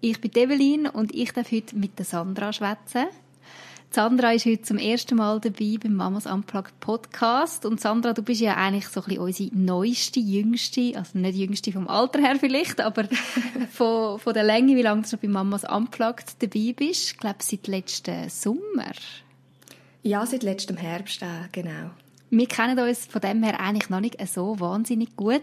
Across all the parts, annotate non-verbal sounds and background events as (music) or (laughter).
Ich bin Evelyn und ich darf heute mit der Sandra schwätzen. Sandra ist heute zum ersten Mal dabei beim Mamas Unplugged Podcast. Und Sandra, du bist ja eigentlich so ein bisschen unsere neueste, jüngste, also nicht jüngste vom Alter her vielleicht, aber (laughs) von, von der Länge, wie lange du schon bei Mamas Unplugged dabei bist. Ich glaube, seit letztem Sommer. Ja, seit letztem Herbst, äh, genau. Wir kennen uns von dem her eigentlich noch nicht so wahnsinnig gut.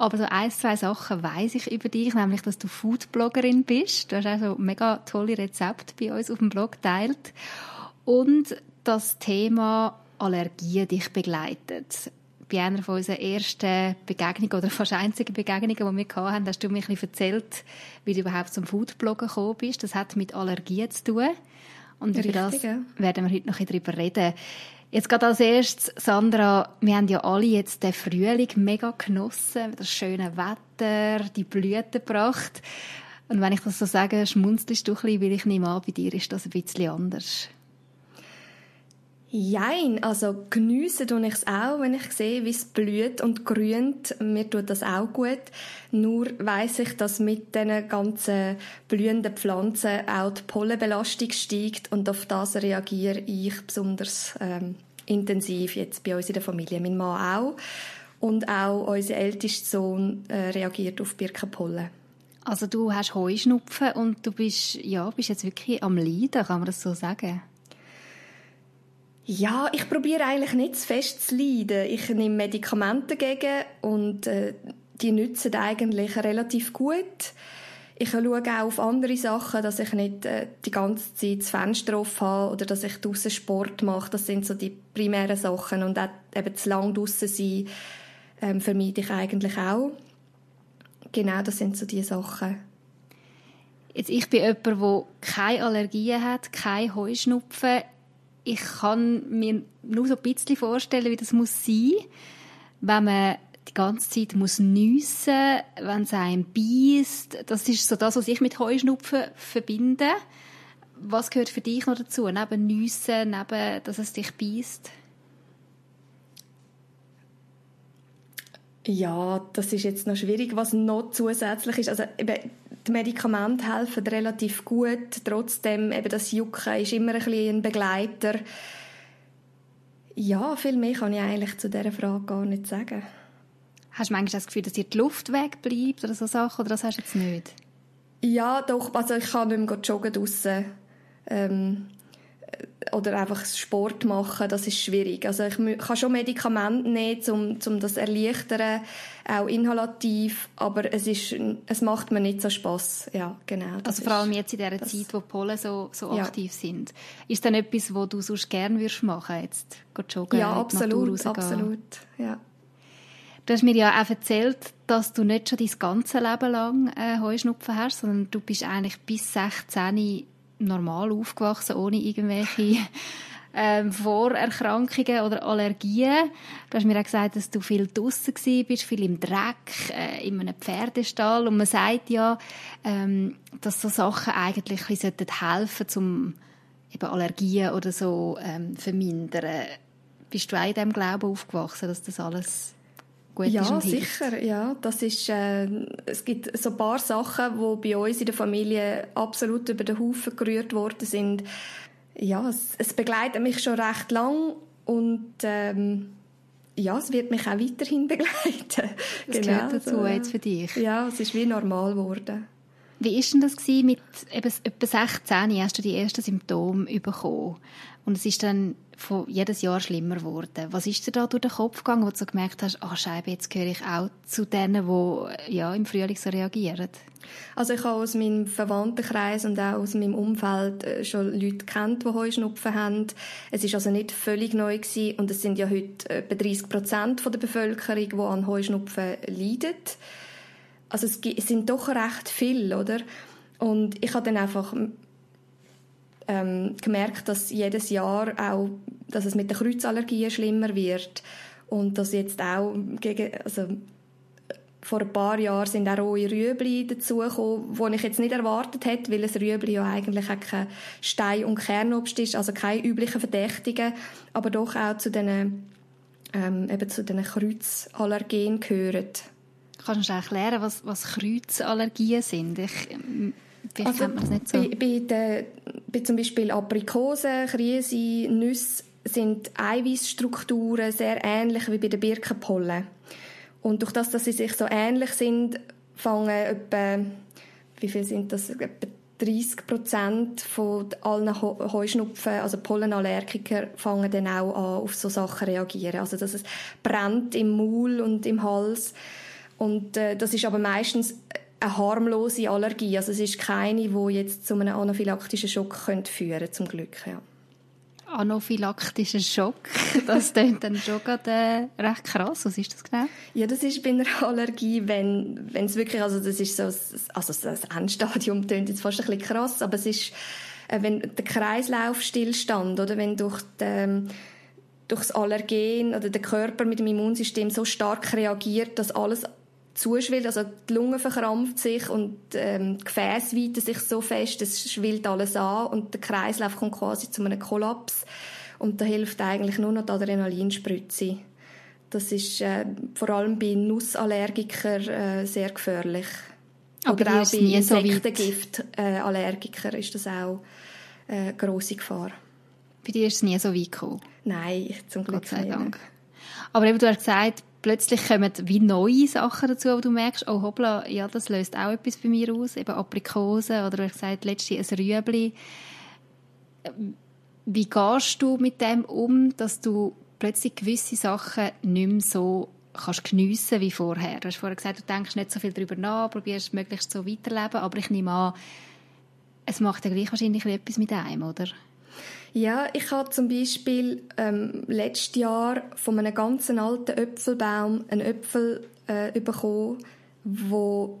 Aber so ein, zwei Sachen weiß ich über dich, nämlich, dass du Foodbloggerin bist. Du hast also mega tolle Rezepte bei uns auf dem Blog teilt. Und das Thema Allergie dich begleitet. Bei einer von unseren ersten Begegnungen oder fast einzigen Begegnungen, die wir hatten, hast du mir ein bisschen erzählt, wie du überhaupt zum Foodbloggen gekommen bist. Das hat mit Allergie zu tun. Und Richtig, über das werden wir heute noch ein bisschen darüber reden. Jetzt gerade als erstes, Sandra, wir haben ja alle jetzt den Frühling mega genossen, das schöne Wetter, die Blütenpracht. Und wenn ich das so sage, schmunzelst du ein bisschen, weil ich nehme an, bei dir ist das ein bisschen anders. Jein, also geniessen tue ich es auch, wenn ich sehe, wie es blüht und grünt. Mir tut das auch gut. Nur weiss ich, dass mit diesen ganzen blühenden Pflanzen auch die Pollenbelastung steigt und auf das reagiere ich besonders ähm, intensiv jetzt bei uns in der Familie. Mein Mann auch. Und auch unser ältester Sohn äh, reagiert auf Birkenpollen. Also du hast Heuschnupfen und du bist, ja, bist jetzt wirklich am Leiden, kann man das so sagen? Ja, ich probiere eigentlich nicht zu fest zu leiden. Ich nehme Medikamente dagegen und äh, die nützen eigentlich relativ gut. Ich schaue auch auf andere Sachen, dass ich nicht äh, die ganze Zeit das Fenster offen habe oder dass ich draußen Sport mache. Das sind so die primären Sachen. Und auch eben zu lang draußen sein ähm, vermeide ich eigentlich auch. Genau, das sind so die Sachen. Jetzt, ich bin jemand, der keine Allergien hat, keine Heuschnupfen ich kann mir nur so ein bisschen vorstellen, wie das muss sein, wenn man die ganze Zeit muss nüssen, wenn es einem beißt. Das ist so das, was ich mit Heuschnupfen verbinde. Was gehört für dich noch dazu? Neben Nüssen, neben, dass es dich beißt? Ja, das ist jetzt noch schwierig, was noch zusätzlich ist. Also die Medikamente helfen relativ gut. Trotzdem, eben das Jucken ist immer ein bisschen ein Begleiter. Ja, viel mehr kann ich eigentlich zu dieser Frage gar nicht sagen. Hast du manchmal das Gefühl, dass dir die Luft wegbleibt oder so Sachen, oder das hast du jetzt nicht? Ja, doch. Also ich kann nicht mehr joggen draussen. Ähm, oder einfach Sport machen, das ist schwierig. Also ich kann schon Medikamente nehmen, um, um das erleichtern, auch inhalativ, aber es ist, es macht mir nicht so Spaß. Ja, genau. Also vor allem jetzt in der Zeit, wo die Pollen so, so ja. aktiv sind. Ist dann etwas, wo du sonst gerne würdest machen, jetzt joggen, Ja, absolut, absolut, ja. Du hast mir ja auch erzählt, dass du nicht schon dein ganze Leben lang äh, Heuschnupfen hast, sondern du bist eigentlich bis 16 normal aufgewachsen, ohne irgendwelche ähm, Vorerkrankungen oder Allergien. Du hast mir auch gesagt, dass du viel draußen bist, viel im Dreck, äh, in einem Pferdestall. Und man sagt ja, ähm, dass so Sachen eigentlich ein bisschen helfen um eben Allergien oder so ähm, vermindern. Bist du auch in diesem Glauben aufgewachsen, dass das alles gut ja, sicher, ja. Das ist, äh, es gibt so ein paar Sachen, die bei uns in der Familie absolut über den Haufen gerührt worden sind. Ja, es, es begleitet mich schon recht lang und ähm, ja, es wird mich auch weiterhin (laughs) begleiten. Das genau, gehört dazu so, jetzt für dich. Ja, es ist wie normal geworden. Wie war denn das gewesen? mit eben, etwa 16 hast du die ersten Symptome bekommen und es ist dann von jedes Jahr schlimmer geworden. Was ist dir da durch den Kopf gegangen, wo du so gemerkt hast, ach Scheibe, jetzt gehöre ich auch zu denen, die ja, im Frühling so reagieren? Also ich habe aus meinem Verwandtenkreis und auch aus meinem Umfeld äh, schon Leute kennt, die Heuschnupfen haben. Es ist also nicht völlig neu gewesen und es sind ja heute etwa 30 Prozent der Bevölkerung, die an Heuschnupfen leiden. Also es sind doch recht viel, oder? Und ich habe dann einfach ähm, gemerkt, dass jedes Jahr auch, dass es mit den Kreuzallergien schlimmer wird und dass jetzt auch gegen, also vor ein paar Jahren sind auch rohe Rüebli dazugekommen, die ich jetzt nicht erwartet hätte, weil ein Rüebli ja eigentlich auch kein Stein- und Kernobst ist, also keine üblichen Verdächtigen, aber doch auch zu diesen, ähm, eben zu diesen Kreuzallergenen gehören. Kannst du erklären, was, was Kreuzallergien sind? Ich, vielleicht also, man das nicht so. Bei, bei, den, bei zum Beispiel Aprikosen, Krise, Nüsse sind Eiweißstrukturen sehr ähnlich wie bei den Birkenpollen. Und durch das, dass sie sich so ähnlich sind, fangen etwa, wie viel sind das, etwa 30 Prozent von allen Heuschnupfen, also Pollenallergiker, fangen dann auch an, auf so Sachen reagieren. Also, dass es brennt im Maul und im Hals. Und äh, das ist aber meistens eine harmlose Allergie. Also es ist keine, die jetzt zu einem anaphylaktischen Schock führen könnte, zum Glück, ja anaphylaktischen Schock. (laughs) Das klingt dann schon gerade, äh, recht krass. Was ist das genau? Ja, das ist bei einer Allergie, wenn, wenn es wirklich, also das ist so, also das Endstadium klingt jetzt fast ein bisschen krass, aber es ist, äh, wenn der Kreislauf stillstand, oder wenn durch den, durch das Allergen oder der Körper mit dem Immunsystem so stark reagiert, dass alles zuschwillt, also die Lunge verkrampft sich und ähm, die Gefäße weiten sich so fest, es schwillt alles an und der Kreislauf kommt quasi zu einem Kollaps und da hilft eigentlich nur noch die Adrenalinspritze. Das ist äh, vor allem bei Nussallergikern äh, sehr gefährlich. Aber Oder auch bei Insektengiftallergikern äh, ist das auch eine äh, grosse Gefahr. Bei dir ist es nie so weit gekommen? Nein, zum Glück Gott sei Dank. Aber eben, du hast gesagt, plötzlich kommen wie neue Sachen dazu, wo du merkst, oh hoppla, ja, das löst auch etwas bei mir aus, eben Aprikosen oder hast gesagt, letztens ein Rüebli. Wie gehst du mit dem um, dass du plötzlich gewisse Sachen nicht mehr so kannst geniessen wie vorher? Du hast vorher gesagt, du denkst nicht so viel darüber nach, probierst möglichst so weiterleben, aber ich nehme an, es macht ja gleich wahrscheinlich etwas mit einem, oder? Ja, ich habe zum Beispiel ähm, letztes Jahr von einem ganz alten Äpfelbaum einen Äpfel äh, bekommen, wo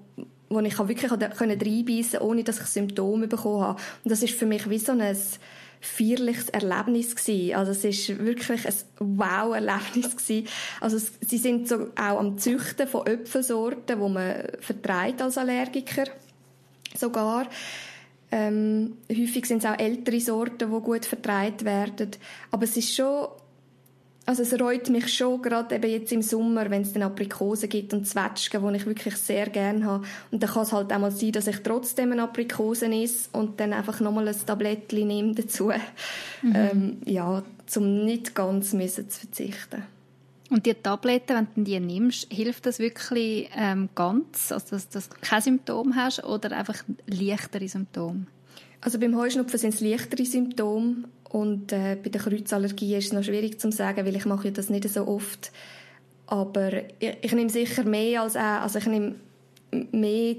wo ich wirklich können reinbeissen ohne dass ich Symptome bekommen habe. Und das ist für mich wie so ein feierliches Erlebnis gewesen. Also es ist wirklich ein Wow-Erlebnis gewesen. Also es, sie sind so auch am Züchten von Äpfelsorten, wo man vertreibt als Allergiker sogar. Ähm, häufig sind es auch ältere Sorten, die gut vertreibt werden. Aber es ist schon, also es reut mich schon, gerade eben jetzt im Sommer, wenn es dann Aprikosen gibt und Zwetschgen, die ich wirklich sehr gerne habe. Und dann kann es halt auch mal sein, dass ich trotzdem eine Aprikosen esse und dann einfach nochmal ein Tablettchen nehme dazu. Mhm. Ähm, ja, um nicht ganz müssen zu verzichten. Und die Tabletten, wenn du die nimmst, hilft das wirklich ähm, ganz, also dass, dass du kein Symptom hast oder einfach leichtere Symptome? Also beim Heuschnupfen sind es leichtere Symptome und äh, bei der Kreuzallergie ist es noch schwierig zu sagen, weil ich mache das nicht so oft. Aber ich, ich nehme sicher mehr als auch, also ich nehme mehr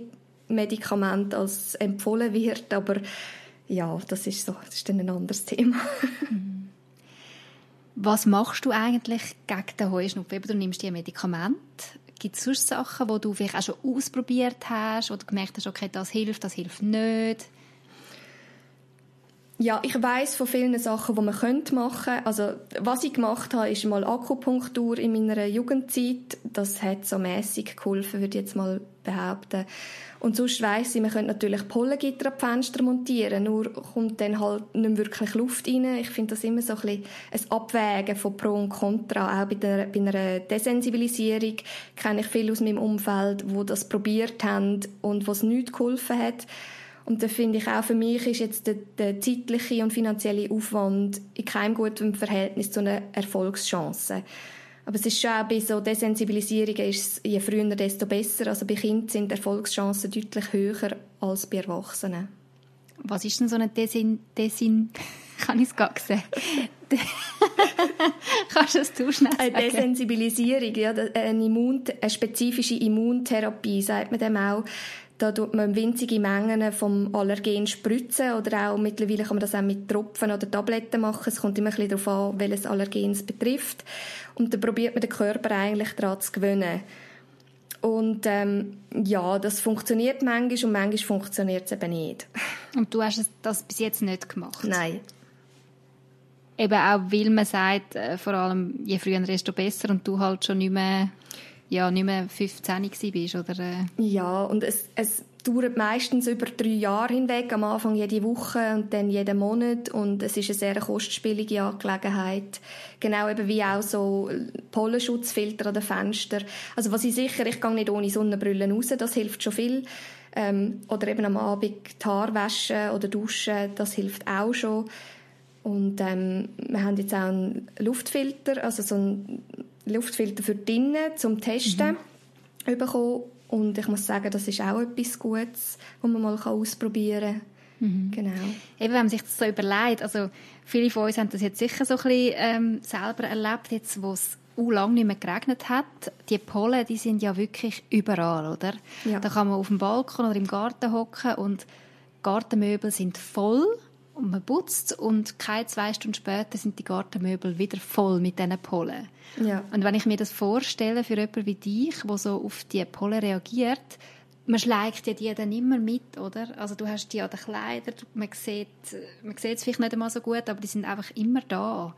Medikamente als empfohlen wird, aber ja, das ist so, das ist dann ein anderes Thema. Was machst du eigentlich gegen den Heuschnupfen? Du nimmst die Medikamente. Gibt es sonst Sachen, die du vielleicht auch schon ausprobiert hast, wo du gemerkt hast, okay, das hilft, das hilft nicht? Ja, ich weiß von vielen Sachen, die man könnte machen Also, was ich gemacht habe, ist mal Akupunktur in meiner Jugendzeit. Das hat so mäßig geholfen, würde ich jetzt mal behaupten. Und sonst weiss ich, man könnte natürlich Pollengitter die Fenster montieren, nur kommt dann halt nicht wirklich Luft rein. Ich finde das immer so ein bisschen ein Abwägen von Pro und Contra. Auch bei, der, bei einer Desensibilisierung kenne ich viele aus meinem Umfeld, wo das probiert haben und was nicht geholfen hat. Und da finde ich auch für mich ist jetzt der, der zeitliche und finanzielle Aufwand in keinem guten Verhältnis zu einer Erfolgschance. Aber es ist schon auch bei so Desensibilisierungen, ist je früher, desto besser. Also bei Kindern sind die Erfolgschancen deutlich höher als bei Erwachsenen. Was ist denn so eine Desin... Desin (laughs) kann ich es gar sehen? (laughs) Kannst du es du schnell sagen? Eine Desensibilisierung, ja, eine, Immun, eine spezifische Immuntherapie, sagt man dem auch. Da tut man winzige Mengen vom Allergen spritzen oder auch mittlerweile kann man das auch mit Tropfen oder Tabletten machen. Es kommt immer ein bisschen darauf an, welches Allergen es betrifft. Und dann probiert man den Körper eigentlich daran zu gewöhnen. Und ähm, ja, das funktioniert manchmal und manchmal funktioniert es eben nicht. (laughs) Und du hast das bis jetzt nicht gemacht? Nein. Eben auch, weil man sagt, äh, vor allem je früher, desto besser und du halt schon nicht mehr, ja, nicht mehr 15 bist, oder? Äh? Ja, und es, es dauert meistens über drei Jahre hinweg, am Anfang jede Woche und dann jeden Monat und es ist eine sehr kostspielige Angelegenheit. Genau eben wie auch so Pollenschutzfilter an den Fenstern. Also was ich sicher, ich gehe nicht ohne Sonnenbrille raus, das hilft schon viel. Ähm, oder eben am Abend die Haare waschen oder duschen, das hilft auch schon. Und ähm, wir haben jetzt auch einen Luftfilter, also so einen Luftfilter für drinnen zum Testen mhm. bekommen und ich muss sagen, das ist auch etwas Gutes, was man mal ausprobieren kann. Mhm. Genau. Eben, wenn man sich das so überlegt, also viele von uns haben das jetzt sicher so ein bisschen ähm, selber erlebt, jetzt wo es uh, lange nicht mehr geregnet hat. Die Pollen, die sind ja wirklich überall, oder? Ja. Da kann man auf dem Balkon oder im Garten hocken und Gartenmöbel sind voll und man putzt und keine zwei Stunden später sind die Gartenmöbel wieder voll mit diesen Pollen. Ja. Und wenn ich mir das vorstelle für jemanden wie dich, der so auf die Pollen reagiert, man schleicht ja die dann immer mit, oder? Also du hast die an den Kleidern, man sieht, man sieht es vielleicht nicht einmal so gut, aber die sind einfach immer da.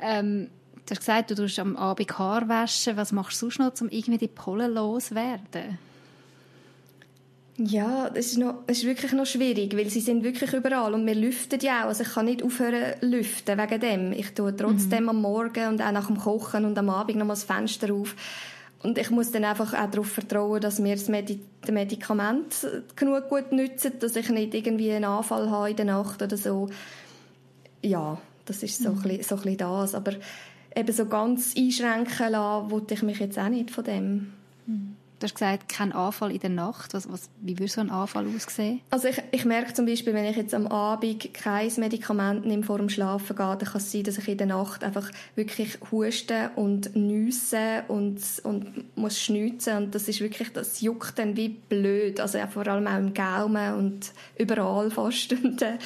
Ähm, du hast gesagt, du tust am Abend Haar waschen. Was machst du sonst noch, um irgendwie die Pollen loszuwerden? Ja, das ist, noch, das ist wirklich noch schwierig, weil sie sind wirklich überall und wir lüften ja auch. Also ich kann nicht aufhören lüften wegen dem. Ich tue trotzdem mhm. am Morgen und auch nach dem Kochen und am Abend noch mal das Fenster auf. Und ich muss dann einfach auch darauf vertrauen, dass mir das Medi Medikament genug gut nützt, dass ich nicht irgendwie einen Anfall habe in der Nacht oder so. Ja, das ist so, mhm. ein, bisschen, so ein bisschen das. Aber eben so ganz einschränken lassen, wollte ich mich jetzt auch nicht von dem. Mhm. Du hast gesagt, kein Anfall in der Nacht. Was, was, wie würde so ein Anfall aussehen? Also ich, ich merke zum Beispiel, wenn ich jetzt am Abend kein Medikament nehme vor dem Schlafen gehe, dann kann es sein, dass ich in der Nacht einfach wirklich huste und nüsse und, und muss schnitzen und das ist wirklich, das juckt dann wie blöd. Also ja, vor allem auch im Gaumen und überall fast. (laughs) Und äh,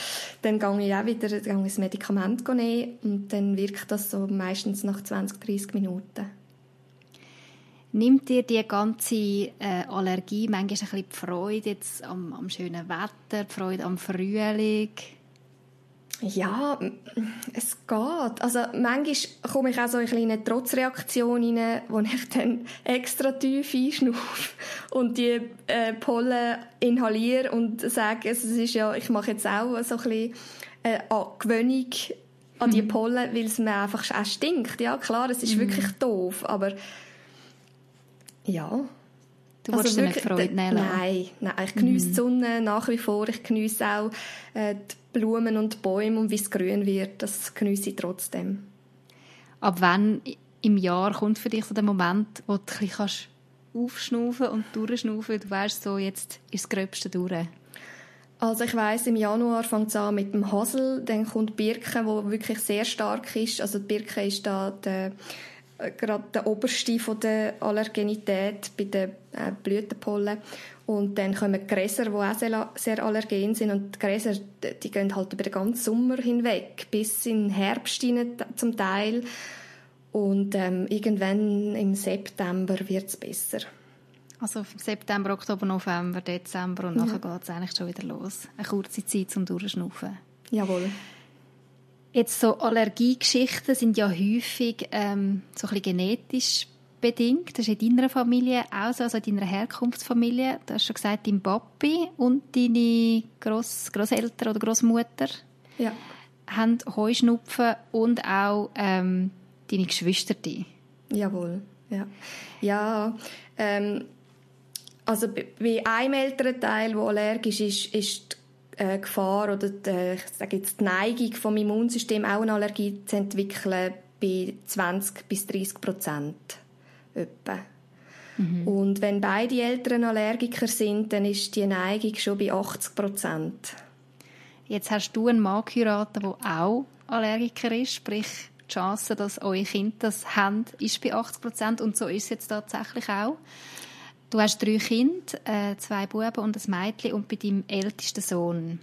dann gehe ich auch wieder gehe ich das Medikament nehmen und dann wirkt das so meistens nach 20, 30 Minuten. Nimmt dir die ganze äh, Allergie manchmal ein bisschen die Freude jetzt am, am schönen Wetter, die Freude am Frühling? Ja, es geht. Also manchmal komme ich auch so in eine Trotzreaktion rein, wo ich dann extra tief einschnaufe und die äh, Pollen inhaliere und sage, es ist ja, ich mache jetzt auch so ein bisschen äh, Gewöhnung an die mhm. Pollen, weil es mir einfach auch stinkt. Ja, klar, es ist mhm. wirklich doof, aber ja. Du also willst wirklich, Freude nehmen Nein, nein, ich genieße mhm. die Sonne nach wie vor. Ich genieße auch äh, die Blumen und die Bäume und wie es grün wird. Das genieße ich trotzdem. Ab wann im Jahr kommt für dich so der Moment, wo du ein bisschen kannst aufschnaufen und durchschnaufen Du weißt so, jetzt ist das Gröbste durch. Also ich weiß, im Januar fängt es an mit dem Hasel, dann kommt Birke, wo wirklich sehr stark ist. Also die Birke ist da der gerade der oberste von der Allergenität bei den äh, Blütenpollen. Und dann kommen Gräser, die auch sehr, sehr allergen sind. Und die Gräser, die gehen halt über den ganzen Sommer hinweg, bis in den Herbst hinein zum Teil. Und ähm, irgendwann im September wird es besser. Also September, Oktober, November, Dezember und ja. nachher geht es eigentlich schon wieder los. Eine kurze Zeit zum Durchschnaufen. Jawohl. Jetzt so Allergiegeschichten sind ja häufig ähm, so ein bisschen genetisch bedingt. Das ist in deiner Familie auch so, also in deiner Herkunftsfamilie. Du hast schon gesagt, dein Papi und deine Gross Grosseltern oder Großmutter ja. haben Heuschnupfen und auch ähm, deine Geschwister. Jawohl, ja. Ja, ähm, also bei einem Elternteil, der allergisch ist, ist äh, Gefahr oder die, ich sage jetzt die Neigung vom Immunsystem auch eine Allergie zu entwickeln bei 20 bis 30 Prozent etwa. Mhm. Und wenn beide Eltern Allergiker sind, dann ist die Neigung schon bei 80 Prozent. Jetzt hast du einen Mann geheiratet, der auch Allergiker ist, sprich die Chance, dass eure Kinder das haben, ist bei 80 Prozent und so ist es jetzt tatsächlich auch. Du hast drei Kinder, äh, zwei Buben und ein Mädchen und bei deinem ältesten Sohn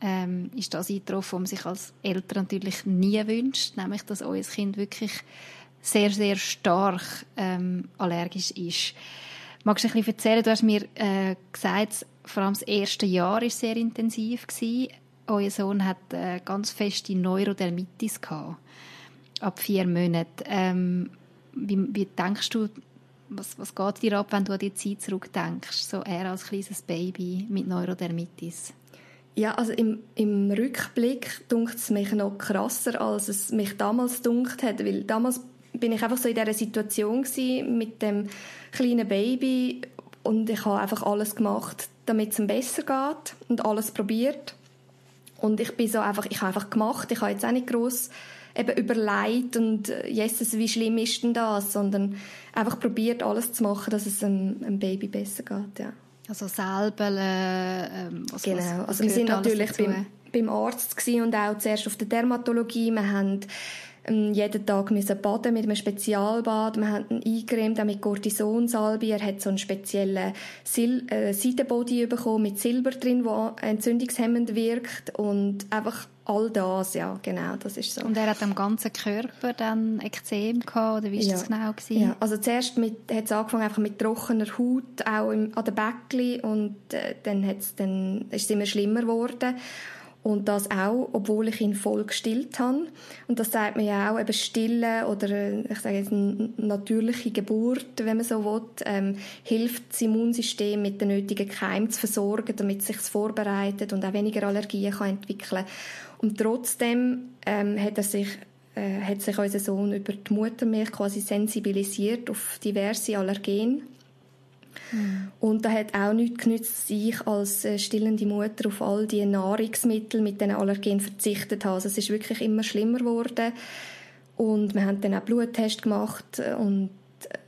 ähm, ist das eingetroffen, was man sich als Eltern natürlich nie wünscht, nämlich, dass euer Kind wirklich sehr, sehr stark ähm, allergisch ist. Magst du ein bisschen erzählen, du hast mir äh, gesagt, vor allem das erste Jahr war sehr intensiv. Gewesen. Euer Sohn hat äh, ganz feste Neurodermitis gehabt, ab vier Monaten. Ähm, wie, wie denkst du, was, was geht dir ab, wenn du an die Zeit zurückdenkst, so er als kleines Baby mit Neurodermitis? Ja, also im, im Rückblick dunkt es mich noch krasser, als es mich damals dunkt hat, weil damals bin ich einfach so in dieser Situation mit dem kleinen Baby und ich habe einfach alles gemacht, damit es ihm besser geht und alles probiert. Und ich bin so einfach, ich habe einfach gemacht, ich habe jetzt auch nicht groß eben überlegt und äh, Jesus, wie schlimm ist denn das, sondern einfach probiert alles zu machen, dass es einem, einem Baby besser geht, ja. Also selber, äh, was, genau. Was, also wir sind natürlich beim, beim Arzt und auch zuerst auf der Dermatologie. Wir haben ähm, jeden Tag müssen baden mit einem Spezialbad. Wir haben ihn eingecremt, auch mit Cortisonsalbe. Er hat so einen speziellen Sil äh, Seitenbody bekommen mit Silber drin, der entzündungshemmend wirkt und einfach all das, ja, genau, das ist so. Und er hat am ganzen Körper dann Ekzem gehabt, oder wie ist ja. das genau gewesen? Ja, also zuerst mit, hat es angefangen einfach mit trockener Haut, auch im, an den Bäckchen und äh, dann, hat's dann ist es immer schlimmer geworden. Und das auch, obwohl ich ihn voll gestillt habe. Und das sagt man ja auch, eben Stillen oder, äh, ich sage jetzt, eine natürliche Geburt, wenn man so will, ähm, hilft das Immunsystem mit den nötigen Keimen zu versorgen, damit es sich vorbereitet und auch weniger Allergien kann entwickeln Und trotzdem ähm, hat er sich äh, hat sich unser Sohn über die Muttermilch quasi sensibilisiert auf diverse Allergene Mhm. Und da hat auch nichts genützt, ich als äh, stillende Mutter auf all die Nahrungsmittel mit den Allergen verzichtet habe. Also es ist wirklich immer schlimmer geworden. Und wir haben dann auch Bluttest gemacht und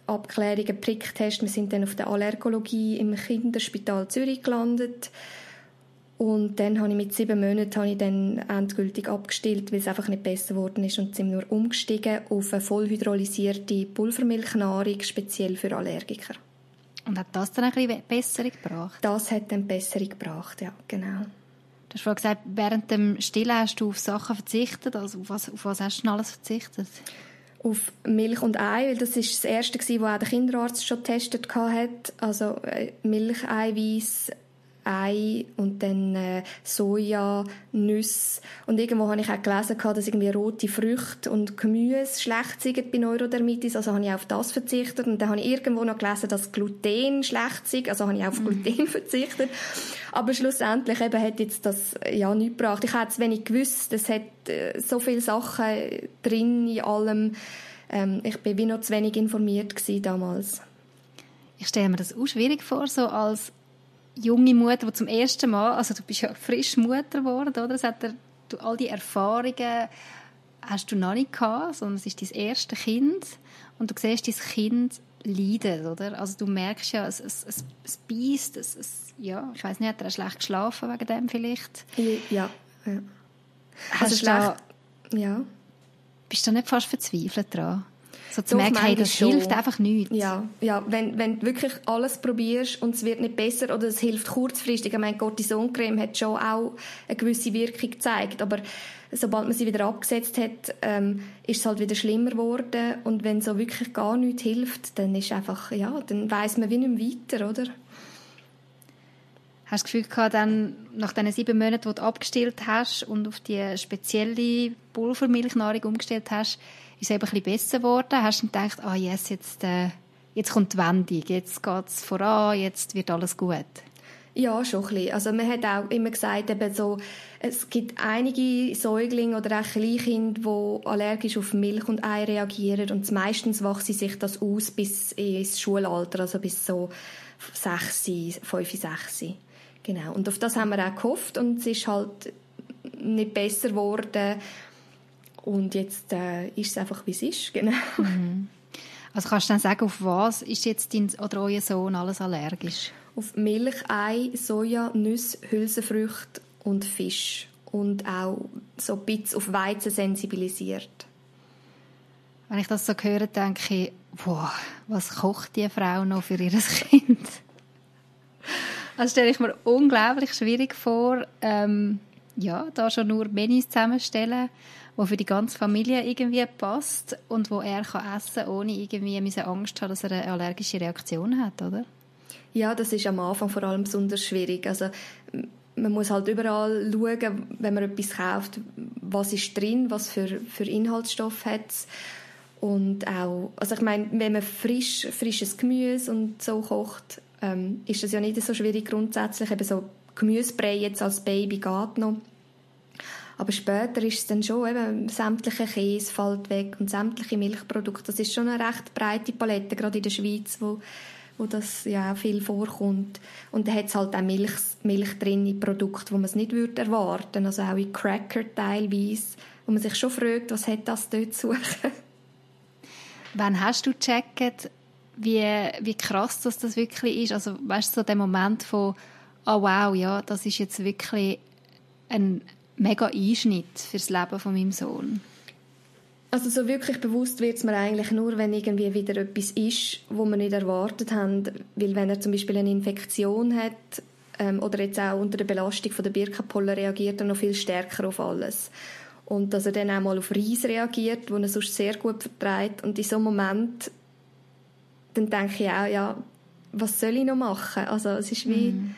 Abklärungen, Pricktest. Wir sind dann auf der Allergologie im Kinderspital Zürich gelandet. Und dann habe ich mit sieben Monaten habe ich dann endgültig abgestillt, weil es einfach nicht besser geworden ist und sind nur umgestiegen auf eine vollhydrolysierte Pulvermilchnahrung, speziell für Allergiker. Und hat das dann ein bisschen Besserung gebracht? Das hat dann Besserung gebracht, ja, genau. Du hast vorhin gesagt, während dem Stillen hast du auf Sachen verzichtet. Also auf was, auf was hast du denn alles verzichtet? Auf Milch und Ei, weil das ist das erste, was auch der Kinderarzt schon getestet hat. Also äh, Milch, Eiweiß, Ei und dann äh, Soja, Nüsse. Und irgendwo habe ich auch gelesen, dass irgendwie rote Früchte und Gemüse schlecht sind bei Neurodermitis. Also habe ich auf das verzichtet. Und dann habe ich irgendwo noch gelesen, dass Gluten schlecht sind. Also habe ich auf mhm. Gluten (laughs) verzichtet. Aber schlussendlich eben hat jetzt das ja nichts gebracht. Ich hätte es wenig gewusst. Es hat äh, so viele Sachen drin in allem. Ähm, ich bin wie noch zu wenig informiert damals. Ich stelle mir das auch schwierig vor, so als junge Mutter, die zum ersten Mal, also du bist ja frisch Mutter geworden, oder? Das hat er, du, all die Erfahrungen hast du noch nicht gehabt, sondern es ist dein erstes Kind und du siehst dein Kind leiden, oder? Also du merkst ja, es, es, es, es beißt, es, es, ja, ich weiß nicht, hat er schlecht geschlafen wegen dem vielleicht? Ja, ja. Hast also schlecht, da, ja. Bist du nicht fast verzweifelt daran? So zu Doch, merken, hey, das schon. hilft einfach nichts. Ja, ja wenn, wenn du wirklich alles probierst und es wird nicht besser oder es hilft kurzfristig. Ich meine, Cortisoncreme hat schon auch eine gewisse Wirkung gezeigt, aber sobald man sie wieder abgesetzt hat, ähm, ist es halt wieder schlimmer geworden und wenn so wirklich gar nichts hilft, dann ist einfach, ja, dann weiss man wie nicht mehr weiter, oder? Hast du das Gefühl gehabt, dann, nach diesen sieben Monaten, wo du abgestillt hast und auf die spezielle Pulvermilchnahrung umgestellt hast, ist es eben ein bisschen besser geworden? Hast du gedacht, ah yes, jetzt, äh, jetzt kommt die Wendung, jetzt geht es voran, jetzt wird alles gut? Ja, schon ein bisschen. Also man hat auch immer gesagt, eben so, es gibt einige Säuglinge oder auch Kleinkinder, die allergisch auf Milch und Ei reagieren und meistens wachsen sich das aus bis ins Schulalter, also bis so sechs, fünf, sechs. Genau. Und auf das haben wir auch gehofft und es ist halt nicht besser geworden. Und jetzt äh, ist es einfach, wie es ist. (laughs) Genau. Mhm. Also kannst du dann sagen, auf was ist jetzt dein oder euer Sohn alles allergisch? Auf Milch, Ei, Soja, Nüsse, Hülsenfrüchte und Fisch. Und auch so ein bisschen auf Weizen sensibilisiert. Wenn ich das so höre, denke ich, wow, was kocht die Frau noch für ihr (laughs) Kind? Das stelle ich mir unglaublich schwierig vor, ähm, ja, da schon nur Menüs zusammenstellen, wo für die ganze Familie irgendwie passt und wo er kann essen ohne irgendwie Angst haben, dass er eine allergische Reaktion hat, oder? Ja, das ist am Anfang vor allem besonders schwierig. Also man muss halt überall schauen, wenn man etwas kauft, was ist drin, was für, für Inhaltsstoff hat es. Und auch, also ich meine, wenn man frisch, frisches Gemüse und so kocht, ähm, ist das ja nicht so schwierig grundsätzlich. Eben so Gemüsebrei jetzt als Baby geht noch. Aber später ist es dann schon, eben, sämtliche Käse fällt weg und sämtliche Milchprodukte. Das ist schon eine recht breite Palette, gerade in der Schweiz, wo wo das ja viel vorkommt. Und da hat es halt auch Milch, Milch drin in Produkten, wo man es nicht würde erwarten Also auch in Cracker teilweise, wo man sich schon fragt, was hat das dort zu suchen. Wann hast du gecheckt, wie, wie krass das, das wirklich ist? Also weißt du, so der Moment von «Oh wow, ja, das ist jetzt wirklich ein mega Einschnitt fürs Leben von meinem Sohn». Also so wirklich bewusst wird es mir eigentlich nur, wenn irgendwie wieder etwas ist, wo wir nicht erwartet haben. Weil wenn er zum Beispiel eine Infektion hat ähm, oder jetzt auch unter der Belastung von der Birkenpollen reagiert er noch viel stärker auf alles. Und dass er dann auch mal auf Reis reagiert, wo er sonst sehr gut vertreibt. Und in so einem Moment dann denke ich auch, ja, was soll ich noch machen? Also es ist wie... Mm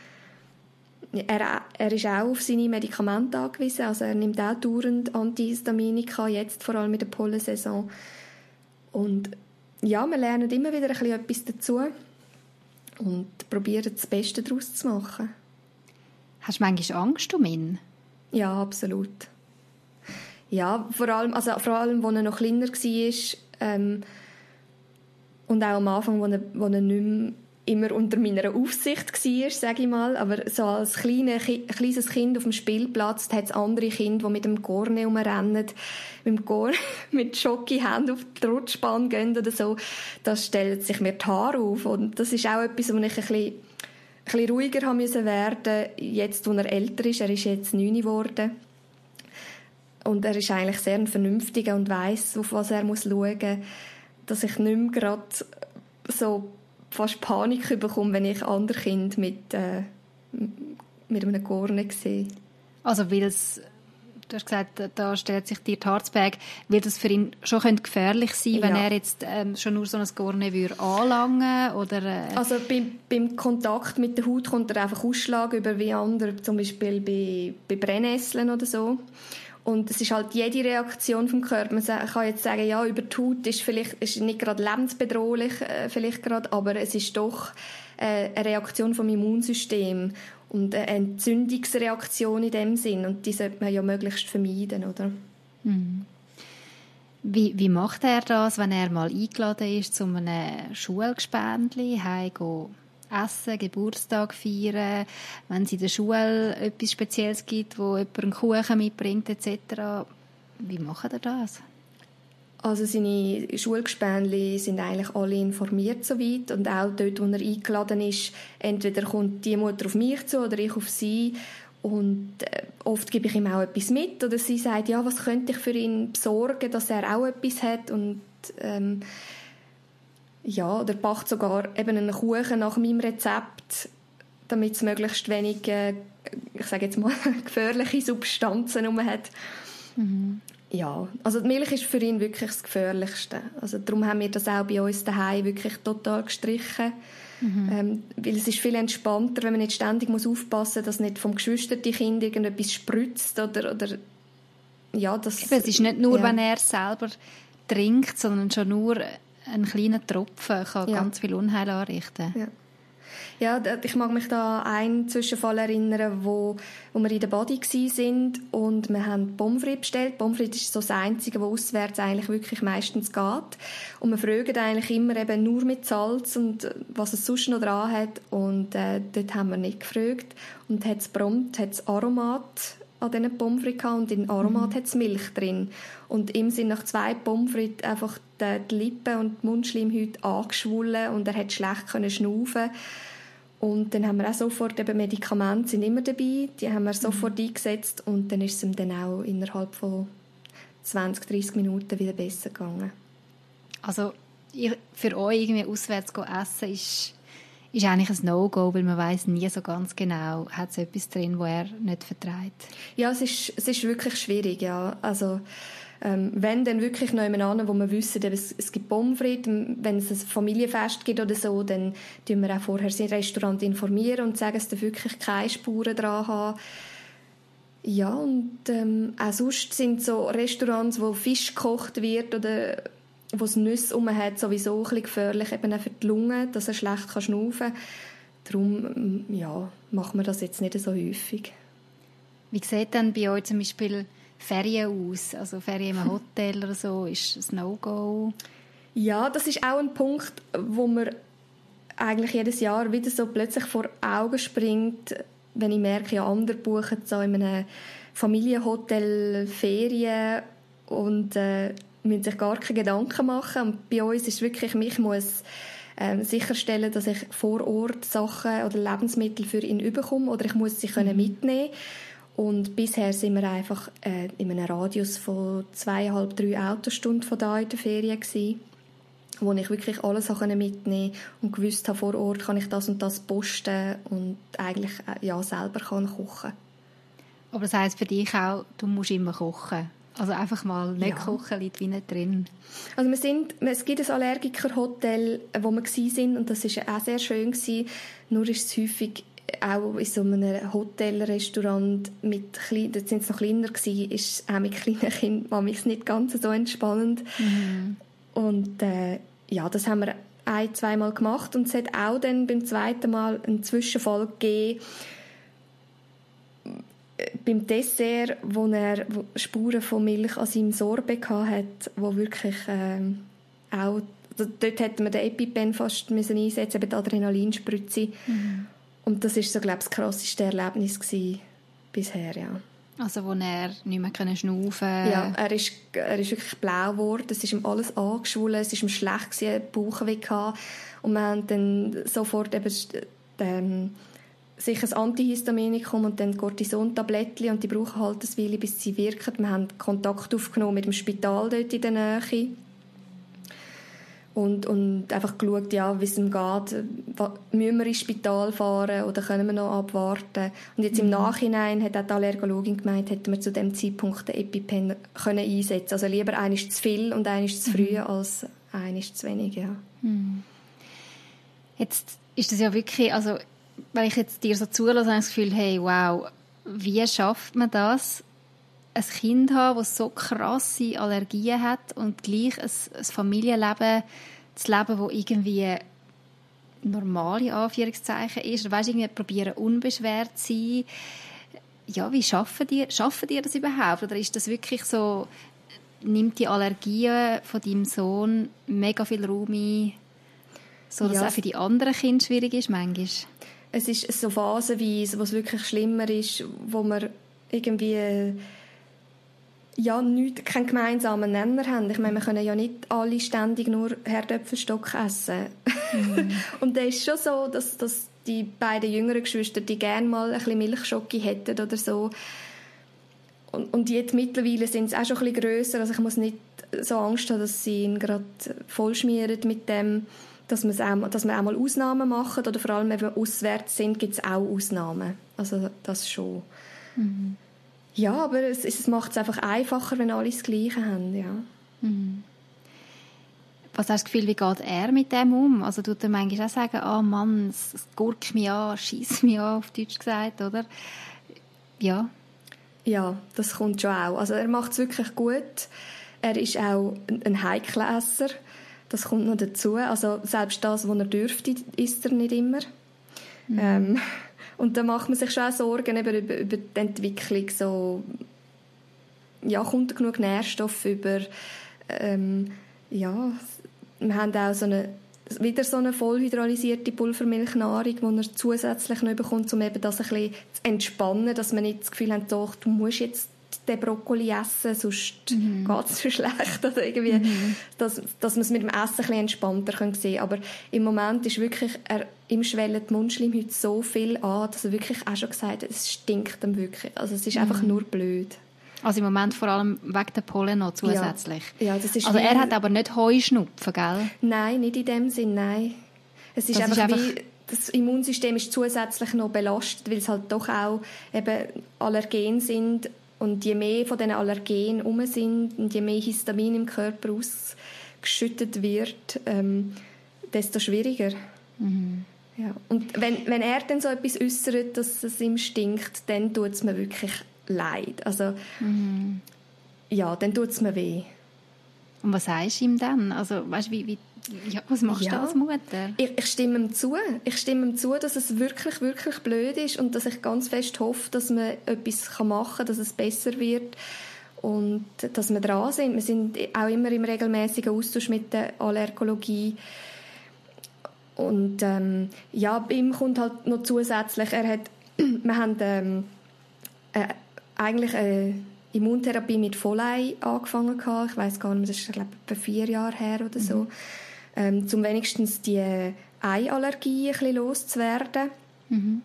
er, er ist auch auf seine Medikamente angewiesen, also er nimmt auch dauernd Antihistaminika, jetzt vor allem in der Pollensaison. Und ja, wir lernen immer wieder ein bisschen etwas dazu und probieren das Beste daraus zu machen. Hast du manchmal Angst um ihn? Ja, absolut. Ja, vor allem, also vor allem, als er noch kleiner war ähm, und auch am Anfang, wo er, wo er nicht mehr immer unter meiner Aufsicht war, sage ich mal. Aber so als kleine, kleines Kind auf dem Spielplatz hat es andere Kinder, die mit dem Gorne rumrennen, mit dem Gorne, (laughs) mit Schocki-Händen auf die Rutschbahn gehen oder so. Das stellt sich mir die Haare auf. Und das ist auch etwas, wo ich ein bisschen, ein bisschen ruhiger haben müssen werden, jetzt, wo er älter ist. Er ist jetzt neun geworden. Und er ist eigentlich sehr ein Vernünftiger und weiß, auf was er muss schauen muss, dass ich nicht mehr gerade so fast Panik bekomme, wenn ich andere Kinder mit, äh, mit einem Gorne sehe. Also weil es, du hast gesagt, da stellt sich dir Harzberg, wird es für ihn schon gefährlich sein, wenn ja. er jetzt ähm, schon nur so ein Gorne würde anlangen oder? Äh... Also beim, beim Kontakt mit der Haut kommt er einfach Ausschlag über wie andere, zum Beispiel bei, bei Brennnesseln oder so. Und es ist halt jede Reaktion vom Körper. Man kann jetzt sagen, ja, über die Haut ist vielleicht ist nicht gerade lebensbedrohlich, äh, vielleicht gerade, aber es ist doch äh, eine Reaktion vom Immunsystem und eine Entzündungsreaktion in dem Sinn. Und die sollte man ja möglichst vermeiden, oder? Mhm. Wie, wie macht er das, wenn er mal eingeladen ist zu einem Schulgespendli, heimgehen? Essen, Geburtstag feiern, wenn es in der Schule etwas Spezielles gibt, wo jemand einen Kuchen mitbringt etc. Wie machen ihr das? Also seine Schulgespänli sind eigentlich alle informiert soweit und auch dort, wo er eingeladen ist, entweder kommt die Mutter auf mich zu oder ich auf sie und äh, oft gebe ich ihm auch etwas mit oder sie sagt, ja, was könnte ich für ihn besorgen, dass er auch etwas hat und ähm, ja, oder backt sogar eben einen Kuchen nach meinem Rezept, damit es möglichst wenig, äh, ich sage jetzt mal, (laughs) gefährliche Substanzen rum hat. Mhm. Ja, also die Milch ist für ihn wirklich das Gefährlichste. Also darum haben wir das auch bei uns daheim wirklich total gestrichen. Mhm. Ähm, weil es ist viel entspannter, wenn man nicht ständig muss aufpassen muss, dass nicht vom geschwisterten Kind irgendetwas spritzt oder, oder ja, das... es ist nicht nur, ja. wenn er selber trinkt, sondern schon nur ein kleiner Tropfen kann ja. ganz viel Unheil anrichten. Ja. Ja, ich mag mich da an einen Zwischenfall erinnern, wo, wo wir in der Body sind und wir haben Pommes frites bestellt. Pommes frites ist so das Einzige, wo auswärts eigentlich wirklich meistens geht. Und wir fragen eigentlich immer eben nur mit Salz und was es sonst noch dran hat. Und äh, dort haben wir nicht gefragt. Und hat es prompt, hat es Aromat an diesen Pommes frites und in Aromat mhm. hat es Milch drin. Und ihm sind nach zwei Pommes frites einfach die, die Lippen und die Mundschleimhaut angeschwollen und er hat schlecht können schnaufen und dann haben wir auch sofort eben Medikamente sind immer dabei, die haben wir sofort mhm. eingesetzt und dann ist es ihm dann auch innerhalb von 20, 30 Minuten wieder besser gegangen. Also für euch irgendwie auswärts zu essen ist ist eigentlich ein No-Go, weil man weiß nie so ganz genau, hat es etwas drin, wo er nicht vertreibt. Ja, es ist, es ist wirklich schwierig, ja. Also Ähm, wenn dann wirklich noch jemand wo wir wissen, es, es gibt Pommes wenn es ein Familienfest gibt oder so, dann tun wir auch vorher das Restaurant informieren und sagen, es darf wirklich keine Spuren dran haben. Ja, und ähm, auch sonst sind so Restaurants, wo Fisch gekocht wird oder wo es Nüsse rum hat, sowieso ein bisschen gefährlich, eben auch für die Lunge, dass er schlecht schnaufen kann. Darum ähm, ja, machen wir das jetzt nicht so häufig. Wie sieht denn bei euch zum Beispiel Ferien aus? Also Ferien im (laughs) Hotel oder so, ist ein No-Go? Ja, das ist auch ein Punkt, wo mir eigentlich jedes Jahr wieder so plötzlich vor Augen springt, wenn ich merke, ja, andere buchen so in einem Familienhotel Ferien und äh, müssen sich gar keine Gedanken machen. Und bei uns ist wirklich, mich muss ähm, sicherstellen, dass ich vor Ort Sachen oder Lebensmittel für ihn überkomme oder ich muss sie können mhm. mitnehmen und bisher sind wir einfach äh, in einem Radius von zweieinhalb, drei Autostunden von da in der Ferien gewesen, wo ich wirklich alles mitnehmen und gewusst habe, vor Ort kann ich das und das posten und eigentlich äh, ja, selber kann kochen. Aber das heisst für dich auch, du musst immer kochen? Also einfach mal nicht ja. kochen, liegt wie nicht drin. Also wir sind, es gibt ein Allergikerhotel, wo wir waren und das war auch sehr schön gewesen. Nur ist es häufig auch in so einem Hotelrestaurant mit kleinen, dort sind es noch kleiner gewesen, ist auch mit kleinen Kindern nicht ganz so entspannend. Mhm. Und äh, ja, das haben wir ein, zweimal gemacht und es hat auch dann beim zweiten Mal einen Zwischenfall gegeben, beim Dessert, wo er Spuren von Milch an seinem Sorbet hatte, wo wirklich ähm, auch, dort hätte man den EpiPen fast müssen einsetzen, eben die Adrenalinspritze. Mhm. Und das ist so, glaube ich, das krasseste Erlebnis bisher, ja. Also wo er nicht mehr können schnaufen Ja, er ist, er ist wirklich blau geworden, es ist ihm alles angeschwollen, es ist ihm schlecht gewesen, Bauchweh gehabt. Und wir haben dann sofort eben, ähm, sich ein Antihistaminicum und dann Cortison-Tablettchen und die brauchen halt ein Weile, bis sie wirken. Wir haben Kontakt aufgenommen mit dem Spital dort in der Nähe und, und einfach geschaut, ja, wie es ihm geht. Müssen wir ins Spital fahren oder können wir noch abwarten? Und jetzt im mhm. Nachhinein hat auch die Allergologin gemeint, hätten wir zu dem Zeitpunkt den EpiPen können einsetzen Also lieber eines zu viel und eines zu früh mhm. als eines zu wenig, ja. Mhm. Jetzt ist das ja wirklich, also wenn ich jetzt dir so zulasse, habe ich das Gefühl, hey, wow, wie schafft man das, ein Kind haben, das so krasse Allergien hat und gleich ein, ein Familienleben zu leben, das irgendwie normale Anführungszeichen ist. Oder weißt, irgendwie probieren unbeschwert zu sein. Ja, wie schaffen die, schaffen die das überhaupt? Oder ist das wirklich so, nimmt die Allergien von deinem Sohn mega viel Raum ein, so dass ja. es auch für die anderen Kinder schwierig ist manchmal? Es ist so phasenweise, wo es wirklich schlimmer ist, wo man irgendwie ja, nicht, keinen gemeinsamen Nenner haben. Ich meine, wir können ja nicht alle ständig nur Herdöpfelstock essen. Mm. (laughs) und es ist schon so, dass, dass die beiden jüngeren Geschwister, die gerne mal ein bisschen Milchschocke hätten oder so. Und, und jetzt mittlerweile sind sie auch schon ein bisschen grösser. Also ich muss nicht so Angst haben, dass sie ihn gerade vollschmieren mit dem, dass, auch, dass wir auch mal Ausnahmen machen. Oder vor allem, wenn wir auswärts sind, gibt es auch Ausnahmen. Also das schon. Mhm. Ja, aber es, es macht es einfach einfacher, wenn alle das Gleiche haben, ja. Mhm. Was hast du das Gefühl, wie geht er mit dem um? Also tut er manchmal auch sagen, ah oh Mann, es, es gurkt mich an, (laughs) schießt mich an, auf Deutsch gesagt, oder? Ja. Ja, das kommt schon auch. Also er macht es wirklich gut. Er ist auch ein heikler Esser. Das kommt noch dazu. Also selbst das, was er dürfte, isst er nicht immer. Mhm. Ähm, und da macht man sich schon auch Sorgen über, über, über die Entwicklung. So, ja, kommt genug Nährstoff über. Ähm, ja, wir haben auch so eine, wieder so eine vollhydrolysierte Pulvermilchnahrung, die er zusätzlich noch bekommt, um eben das ein bisschen zu entspannen, dass man nicht das Gefühl hat, doch, du musst jetzt den Brokkoli essen, sonst mhm. geht es so (laughs) schlecht. Oder irgendwie, mhm. dass, dass man es mit dem Essen ein bisschen entspannter sehen kann. Aber im Moment ist wirklich, er, ihm schwellen die Mundschleimhäute so viel an, dass er wirklich auch schon gesagt hat, es stinkt ihm wirklich. Also es ist mhm. einfach nur blöd. Also im Moment vor allem wegen der Pollen noch zusätzlich. Ja, ja das ist also er hat aber nicht Heuschnupfen, gell? Nein, nicht in dem Sinn, nein. Es ist, einfach, ist einfach wie das Immunsystem ist zusätzlich noch belastet, weil es halt doch auch eben Allergen sind Und je mehr von diesen Allergenen um sind und je mehr Histamin im Körper ausgeschüttet wird, ähm, desto schwieriger. Mhm. Ja. Und wenn, wenn er dann so etwas äußert, dass es ihm stinkt, dann tut es mir wirklich leid. Also, mhm. ja, dann tut es mir weh. Und was sagst du ihm dann? Also, weißt, wie, wie, ja, was machst ja. du als Mutter? Ich, ich, stimme ihm zu. Ich stimme ihm zu, dass es wirklich, wirklich blöd ist und dass ich ganz fest hoffe, dass man etwas machen kann, dass es besser wird und dass wir dran sind. Wir sind auch immer im regelmäßigen Austausch mit der Allergologie. Und ähm, ja, bei ihm kommt halt noch zusätzlich, er hat, (clears throat) wir haben ähm, äh, eigentlich eine Immuntherapie mit Vollei angefangen gehabt. Ich weiß gar nicht, das ist glaube ich etwa vier Jahre her oder so, mhm. ähm, um wenigstens die Eiallergie ein bisschen loszuwerden. Mhm.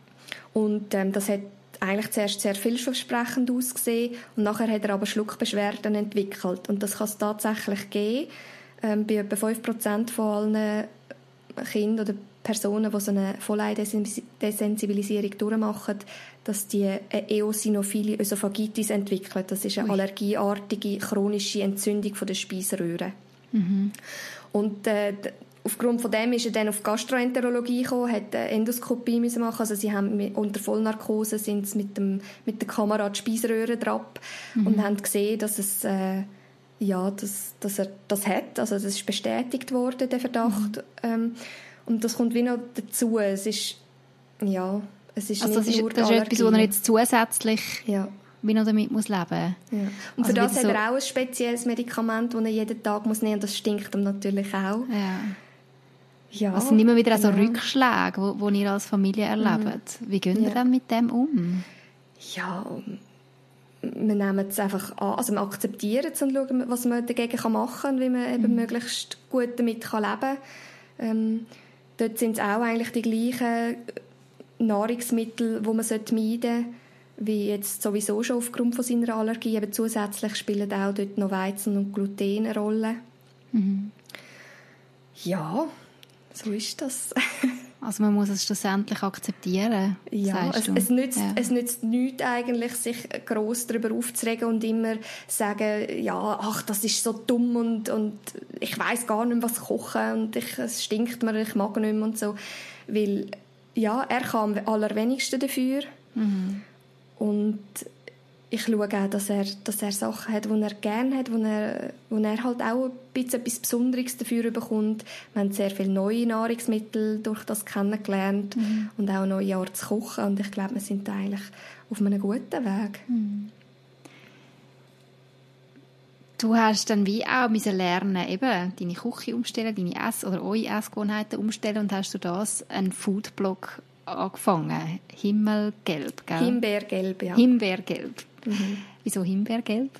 Und ähm, das hat eigentlich zuerst sehr vielversprechend ausgesehen und nachher hat er aber Schluckbeschwerden entwickelt und das kann es tatsächlich geben. Ähm, bei etwa 5% von allen Kindern oder Personen, die so eine Vollei-Desensibilisierung durchmachen, dass die eine eosinophile Ösophagitis entwickeln. Das ist eine Ui. allergieartige chronische Entzündung der Speiseröhre. Mhm. Und äh, aufgrund von dem ist er dann auf Gastroenterologie gekommen, hat eine Endoskopie müssen machen. Also sie haben unter Vollnarkose sind sie mit dem mit der Kamera die Speiseröhre drauf mhm. und haben gesehen, dass es äh, ja, dass, dass er das hat. Also das ist bestätigt worden, der Verdacht. Mhm. Ähm, und das kommt wie noch dazu. Es ist, ja, es ist also nicht das ist, das ist etwas, wo er jetzt zusätzlich ja. wie noch damit muss leben ja. Und also für das hat so er auch ein spezielles Medikament, das er jeden Tag muss nehmen und das stinkt ihm natürlich auch. Ja. Ja, also sind immer wieder genau. so Rückschläge, die wo ihr als Familie erlebt. Mhm. Wie gehen ihr ja. dann mit dem um? Ja, wir nehmen es einfach an, also wir akzeptieren es und schauen, was man dagegen machen kann und wie man eben mhm. möglichst gut damit kann leben kann. Ähm, dort sind es auch eigentlich die gleichen Nahrungsmittel, die man meiden sollte, wie jetzt sowieso schon aufgrund von seiner Allergie. Eben zusätzlich spielen auch dort noch Weizen und Gluten eine Rolle. Mhm. Ja, so ist das. (laughs) Also man muss es schlussendlich akzeptieren. Ja, es, es, nützt, ja. es nützt nichts eigentlich, sich gross darüber aufzuregen und immer sagen, ja, ach, das ist so dumm und, und ich weiß gar nicht mehr, was kochen und ich, es stinkt mir, ich mag nicht mehr und so. Weil, ja, er kann am allerwenigsten dafür. Mhm. Und ich schaue auch, dass er, dass er Sachen hat, die er gerne hat, wo er, wo er halt auch ein bisschen etwas Besonderes dafür bekommt. Wir haben sehr viele neue Nahrungsmittel durch das kennengelernt mhm. und auch neue Art zu kochen und ich glaube, wir sind eigentlich auf einem guten Weg. Mhm. Du hast dann wie auch müssen lernen, eben deine Küche umstellen, deine Ess- oder eure Essgewohnheiten umstellen und hast du das einen Foodblog angefangen. Himmelgelb, gell? Himbeergelb, ja. Himbeergelb. Mhm. Wieso Himbeergelb?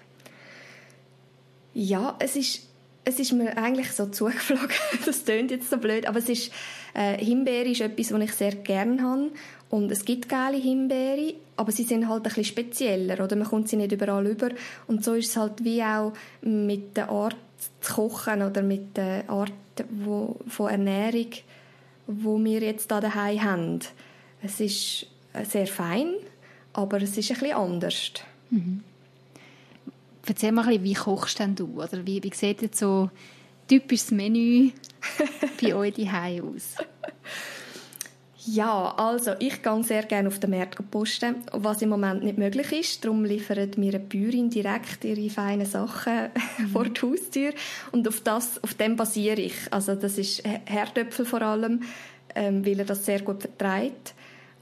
Ja, es ist, es ist mir eigentlich so (laughs) zugeflogen. das klingt jetzt so blöd, aber es ist, äh, Himbeere ist etwas, was ich sehr gerne habe. Und es gibt geile Himbeere, aber sie sind halt ein bisschen spezieller, oder? Man kommt sie nicht überall über. Und so ist es halt wie auch mit der Art zu kochen oder mit der Art wo, von Ernährung, wo wir jetzt da daheim haben. Es ist äh, sehr fein, aber es ist ein bisschen anders. Mhm. Erzähl mal ein bisschen, wie kochst denn du? Oder wie, wie sieht jetzt so typisches Menü (laughs) bei euch daheim aus? Ja, also ich gehe sehr gerne auf den Markt posten, was im Moment nicht möglich ist. Darum liefert mir eine Bäuerin direkt ihre feinen Sachen (laughs) mhm. vor die Haustür und auf, das, auf dem basiere ich. Also das ist Herdöpfel vor allem, ähm, weil er das sehr gut vertreibt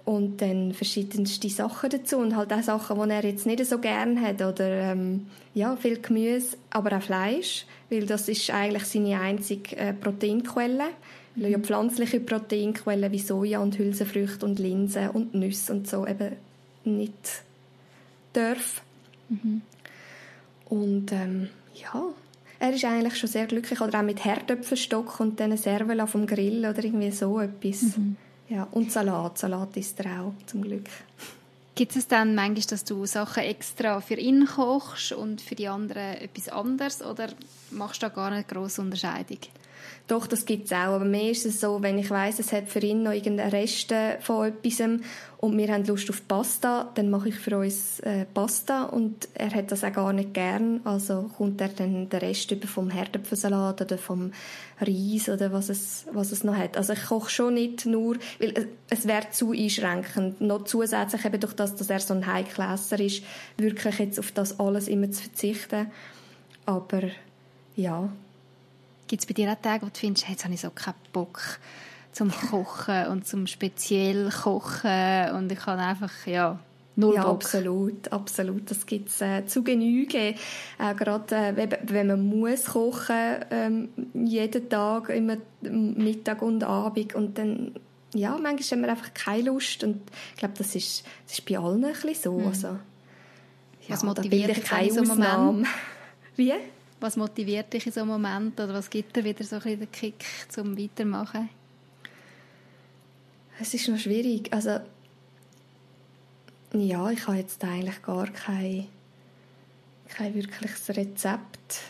und dann verschiedenste Sachen dazu und halt auch Sachen, die er jetzt nicht so gern hat oder ähm, ja, viel Gemüse, aber auch Fleisch, weil das ist eigentlich seine einzige äh, Proteinquelle. Weil ja pflanzliche Proteinquellen wie Soja und Hülsenfrüchte und Linsen und Nüsse und so eben nicht dürfen. Mhm. Und ähm, ja, er ist eigentlich schon sehr glücklich. Oder auch mit Herdöpfelstock und dann Servela vom Grill oder irgendwie so etwas. Mhm. Ja, und Salat. Salat ist er auch, zum Glück. Gibt es dann manchmal, dass du Sachen extra für ihn kochst und für die anderen etwas anderes? Oder machst du da gar eine grosse Unterscheidung? Doch, das gibt es auch. Aber mehr ist es so, wenn ich weiss, es hat für ihn noch irgendeine Reste von etwas und wir haben Lust auf Pasta, dann mache ich für uns äh, Pasta und er hat das auch gar nicht gern. Also kommt er dann den Rest über vom Herdöpfelsalat oder vom Reis oder was es, was es noch hat. Also ich koche schon nicht nur, weil es, wäre zu einschränkend. Noch zusätzlich eben durch das, dass er so ein Heiklässer ist, wirklich jetzt auf das alles immer zu verzichten. Aber ja, Gibt es bei dir auch Tage, wo du findest, jetzt habe ich so keinen Bock zum Kochen und zum speziell Kochen und ich kann einfach, ja, null ja, Bock. absolut, absolut. Das gibt es äh, zu Genüge. Äh, Gerade äh, wenn, wenn man muss kochen, ähm, jeden Tag, immer Mittag und Abend und dann ja, manchmal haben wir einfach keine Lust und ich glaube, das ist, das ist bei allen ein bisschen so. Mhm. Also, ja, Was motiviert dich keine so Ausnahme. (laughs) Wie? Was motiviert dich in so einem Moment oder was gibt dir wieder so ein bisschen den Kick zum Weitermachen? Es ist noch schwierig. Also ja, ich habe jetzt eigentlich gar kein, kein wirkliches Rezept.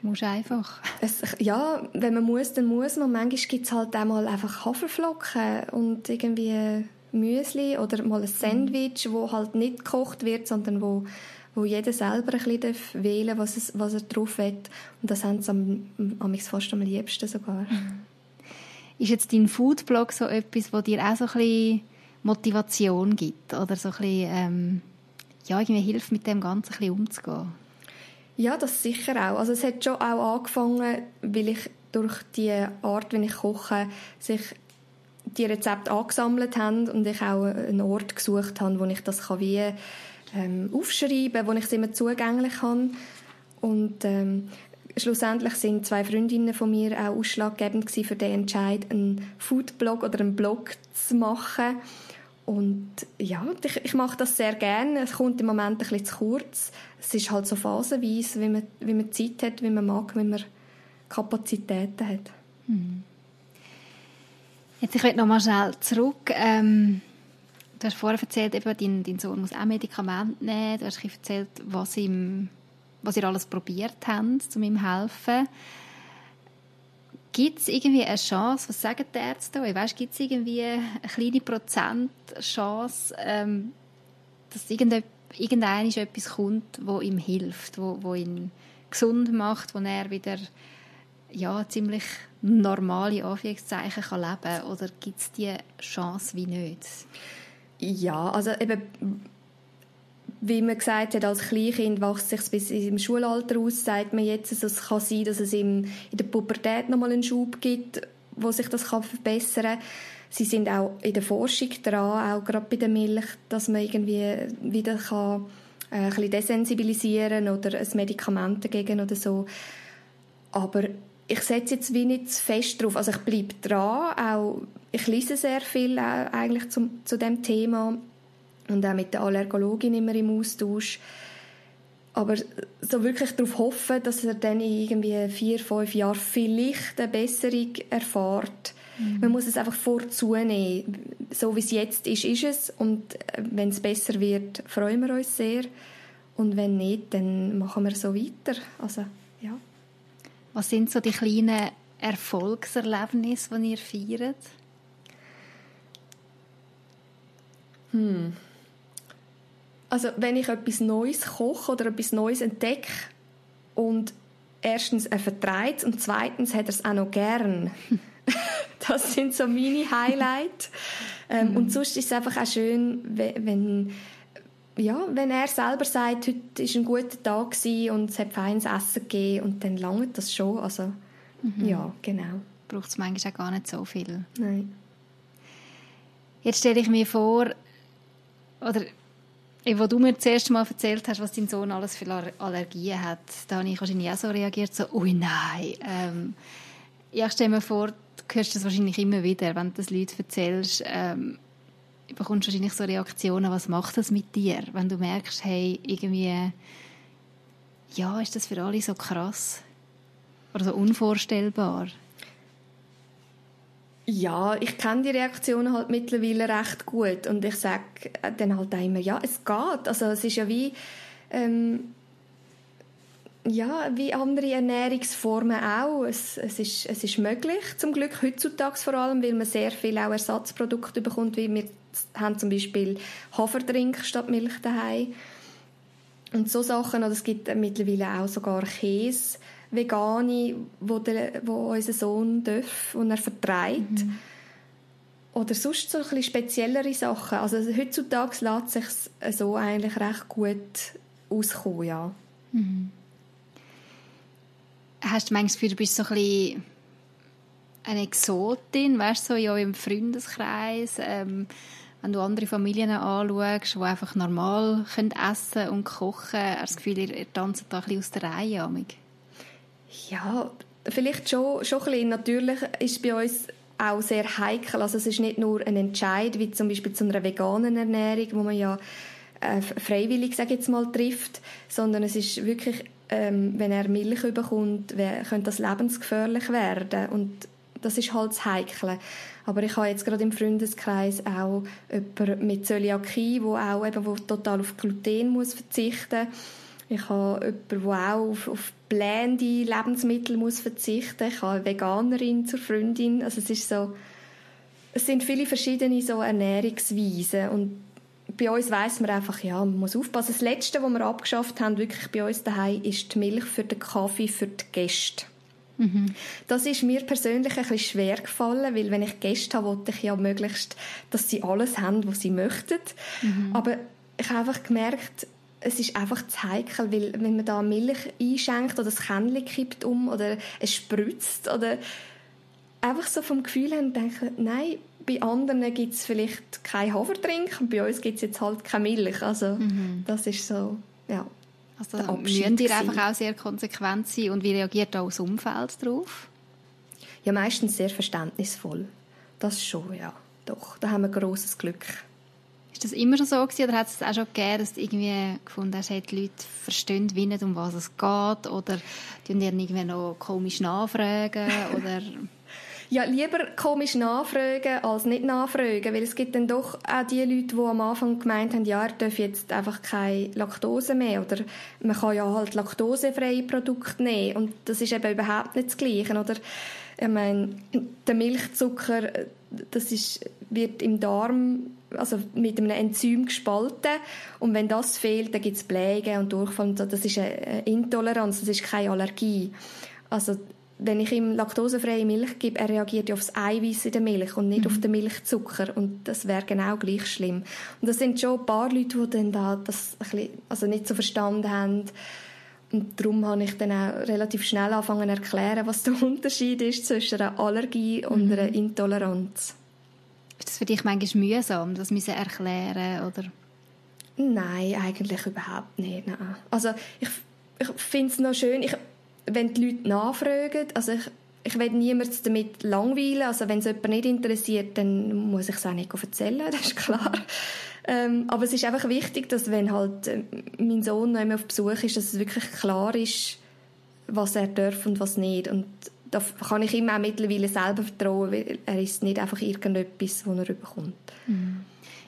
Muss einfach. Es, ja, wenn man muss, dann muss man. Manchmal gibt es halt auch mal einfach Haferflocken und irgendwie Müsli oder mal ein Sandwich, wo halt nicht gekocht wird, sondern wo wo jeder selber ein bisschen wählen darf, was, es, was er drauf will. Und das haben sie am, am fast am liebsten sogar. Ist jetzt dein Foodblog so etwas, wo dir auch so ein bisschen Motivation gibt oder so ein bisschen, ähm, ja, irgendwie hilft, mit dem Ganzen ein bisschen umzugehen? Ja, das sicher auch. Also es hat schon auch angefangen, weil ich durch die Art, wie ich koche, sich die Rezepte angesammelt haben und ich auch einen Ort gesucht habe, wo ich das kann wie ähm, aufschreiben, wo ich es immer zugänglich habe. Und ähm, schlussendlich sind zwei Freundinnen von mir auch ausschlaggebend für den Entscheid, einen Foodblog oder einen Blog zu machen. Und ja, ich, ich mache das sehr gerne. Es kommt im Moment ein bisschen zu kurz. Es ist halt so phasenweise, wie man, wie man Zeit hat, wie man mag, wie man Kapazitäten hat. Hm. Jetzt, ich noch mal schnell zurück. Ähm Du hast vorher erzählt, eben, dein, dein Sohn muss auch Medikamente nehmen. Du hast erzählt, was, ihm, was ihr alles probiert habt, um ihm zu helfen. Gibt es irgendwie eine Chance, was sagen die Ärzte da? Weißt, gibt es irgendwie eine kleine Prozentchance, ähm, dass irgendein etwas kommt, wo ihm hilft, wo, wo ihn gesund macht, wo er wieder ja, ziemlich normale Anführungszeichen kann leben kann? Oder gibt es diese Chance wie nicht? Ja, also eben, wie man gesagt hat, als Kleinkind wächst sich bis im Schulalter aus, sagt man jetzt, also es kann sein, dass es im, in der Pubertät nochmal einen Schub gibt, wo sich das kann verbessern kann. Sie sind auch in der Forschung dran, auch gerade bei der Milch, dass man irgendwie wieder kann, äh, ein bisschen desensibilisieren oder ein Medikament dagegen oder so. Aber ich setze jetzt wie nicht fest drauf. Also ich bleibe dran, auch ich lese sehr viel äh, eigentlich zum, zu dem Thema und auch mit der Allergologin immer im Austausch. Aber so wirklich darauf hoffen, dass er dann in irgendwie vier, fünf Jahren vielleicht eine Besserung erfährt. Mhm. Man muss es einfach vorzunehmen. So wie es jetzt ist, ist es. Und äh, wenn es besser wird, freuen wir uns sehr. Und wenn nicht, dann machen wir so weiter. Also, ja. Was sind so die kleinen Erfolgserlebnisse, die ihr feiert? Hm. Also wenn ich etwas Neues koche oder etwas Neues entdecke und erstens er vertreibt und zweitens hat er es auch noch gern. (laughs) das sind so meine Highlights. ähm, mhm. Und sonst ist es einfach auch schön, wenn, ja, wenn er selber sagt, heute war ein guter Tag und es hat feines Essen gegeben und dann langt das schon. Also, mhm. ja, genau. Braucht es manchmal auch gar nicht so viel. Nein. Jetzt stelle ich mir vor, oder wo du mir das erste Mal erzählt hast, was dein Sohn alles für Allergien hat, da habe ich wahrscheinlich auch so reagiert, so, ui nein. Ähm, ja, ich stelle mir vor, du hörst das wahrscheinlich immer wieder, wenn du das Leuten erzählst, ähm, bekommst du wahrscheinlich so Reaktionen, was macht das mit dir, wenn du merkst, hey, irgendwie, ja, ist das für alle so krass oder so unvorstellbar? Ja, ich kenne die Reaktionen halt mittlerweile recht gut und ich sage dann halt auch immer, ja, es geht. Also es ist ja wie, ähm, ja, wie andere Ernährungsformen auch. Es, es, ist, es ist möglich, zum Glück heutzutage vor allem, weil man sehr viel auch Ersatzprodukte bekommt, wie wir haben zum Beispiel Haferdrink statt Milch daheim. Und so Sachen, oder es gibt mittlerweile auch sogar Käse, vegane, wo, der, wo unser Sohn darf und er vertreibt. Mhm. Oder sonst so ein bisschen speziellere Sachen. Also heutzutage lässt sich so eigentlich recht gut auskommen, ja. Mhm. Hast du manchmal das Gefühl, du bist so ein bisschen eine Exotin, weißt du, so ja, im Freundeskreis, ähm, wenn du andere Familien anschaust, die einfach normal können essen und kochen, hast du das Gefühl, ihr, ihr tanzt da ein bisschen aus der Reihe? Amig? Ja, vielleicht schon, schon ein bisschen. Natürlich ist bei uns auch sehr heikel. Also es ist nicht nur ein Entscheid, wie zum Beispiel zu einer veganen Ernährung, wo man ja äh, freiwillig, sage jetzt mal, trifft, sondern es ist wirklich, ähm, wenn er Milch bekommt, könnte das lebensgefährlich werden und das ist halt das Heikle. Aber ich habe jetzt gerade im Freundeskreis auch jemanden mit Zöliakie, wo auch eben, wo total auf Gluten muss verzichten muss ich habe jemanden, der auch auf, auf blende Lebensmittel muss verzichten muss. Ich habe eine Veganerin zur Freundin. Also es ist so, es sind viele verschiedene so Ernährungsweisen und bei uns weiß man einfach, ja, man muss aufpassen. Das Letzte, was wir abgeschafft haben, wirklich bei uns daheim, ist die Milch für den Kaffee für die Gäste. Mhm. Das ist mir persönlich ein bisschen schwer gefallen, weil wenn ich Gäste habe, wollte ich ja möglichst, dass sie alles haben, was sie möchten. Mhm. Aber ich habe einfach gemerkt, es ist einfach zu heikel, weil wenn man da Milch einschenkt oder das Kännchen kippt um oder es spritzt oder einfach so vom Gefühl her denken, nein, bei anderen gibt es vielleicht kein Haferdrink und bei uns gibt es jetzt halt keine Milch. Also mhm. das ist so, ja. Also da müsst ihr einfach auch sehr konsequent sein und wie reagiert auch das Umfeld darauf? Ja, meistens sehr verständnisvoll. Das schon, ja. Doch, da haben wir großes Glück. Ist das immer schon so gewesen, oder hat es auch schon gegeben, dass du irgendwie gefunden hast, die Leute verstehen wie nicht, um was es geht, oder die irgendwie noch komisch nachfragen, (laughs) oder... Ja, lieber komisch nachfragen als nicht nachfragen, weil es gibt dann doch auch die Leute, die am Anfang gemeint haben, ja, er darf jetzt einfach keine Laktose mehr oder man kann ja halt laktosefreie Produkte nehmen und das ist eben überhaupt nicht das Gleiche, oder? Ich meine, der Milchzucker, das ist, wird im Darm also mit einem Enzym gespalten und wenn das fehlt, dann gibt es Blähungen und Durchfall das ist eine Intoleranz, das ist keine Allergie. Also wenn ich ihm laktosefreie Milch gebe, er reagiert ja auf das Eiweiß in der Milch und nicht mhm. auf den Milchzucker und das wäre genau gleich schlimm. Und das sind schon ein paar Leute, die dann da das ein bisschen, also nicht so verstanden haben und darum habe ich dann auch relativ schnell angefangen zu erklären, was der (laughs) Unterschied ist zwischen einer Allergie und mhm. einer Intoleranz. Ist das für dich manchmal mühsam, das müssen erklären oder? Nein, eigentlich überhaupt nicht. Nein. Also ich, ich finde es noch schön, ich, wenn die Leute nachfragen, also ich, ich will niemanden damit langweilen, also wenn es jemand nicht interessiert, dann muss ich es auch nicht erzählen, (laughs) das ist klar. Ähm, aber es ist einfach wichtig, dass wenn halt äh, mein Sohn noch einmal auf Besuch ist, dass es wirklich klar ist, was er darf und was nicht. Und da kann ich ihm auch mittlerweile selber vertrauen, weil er ist nicht einfach irgendetwas, was er bekommt. Mhm.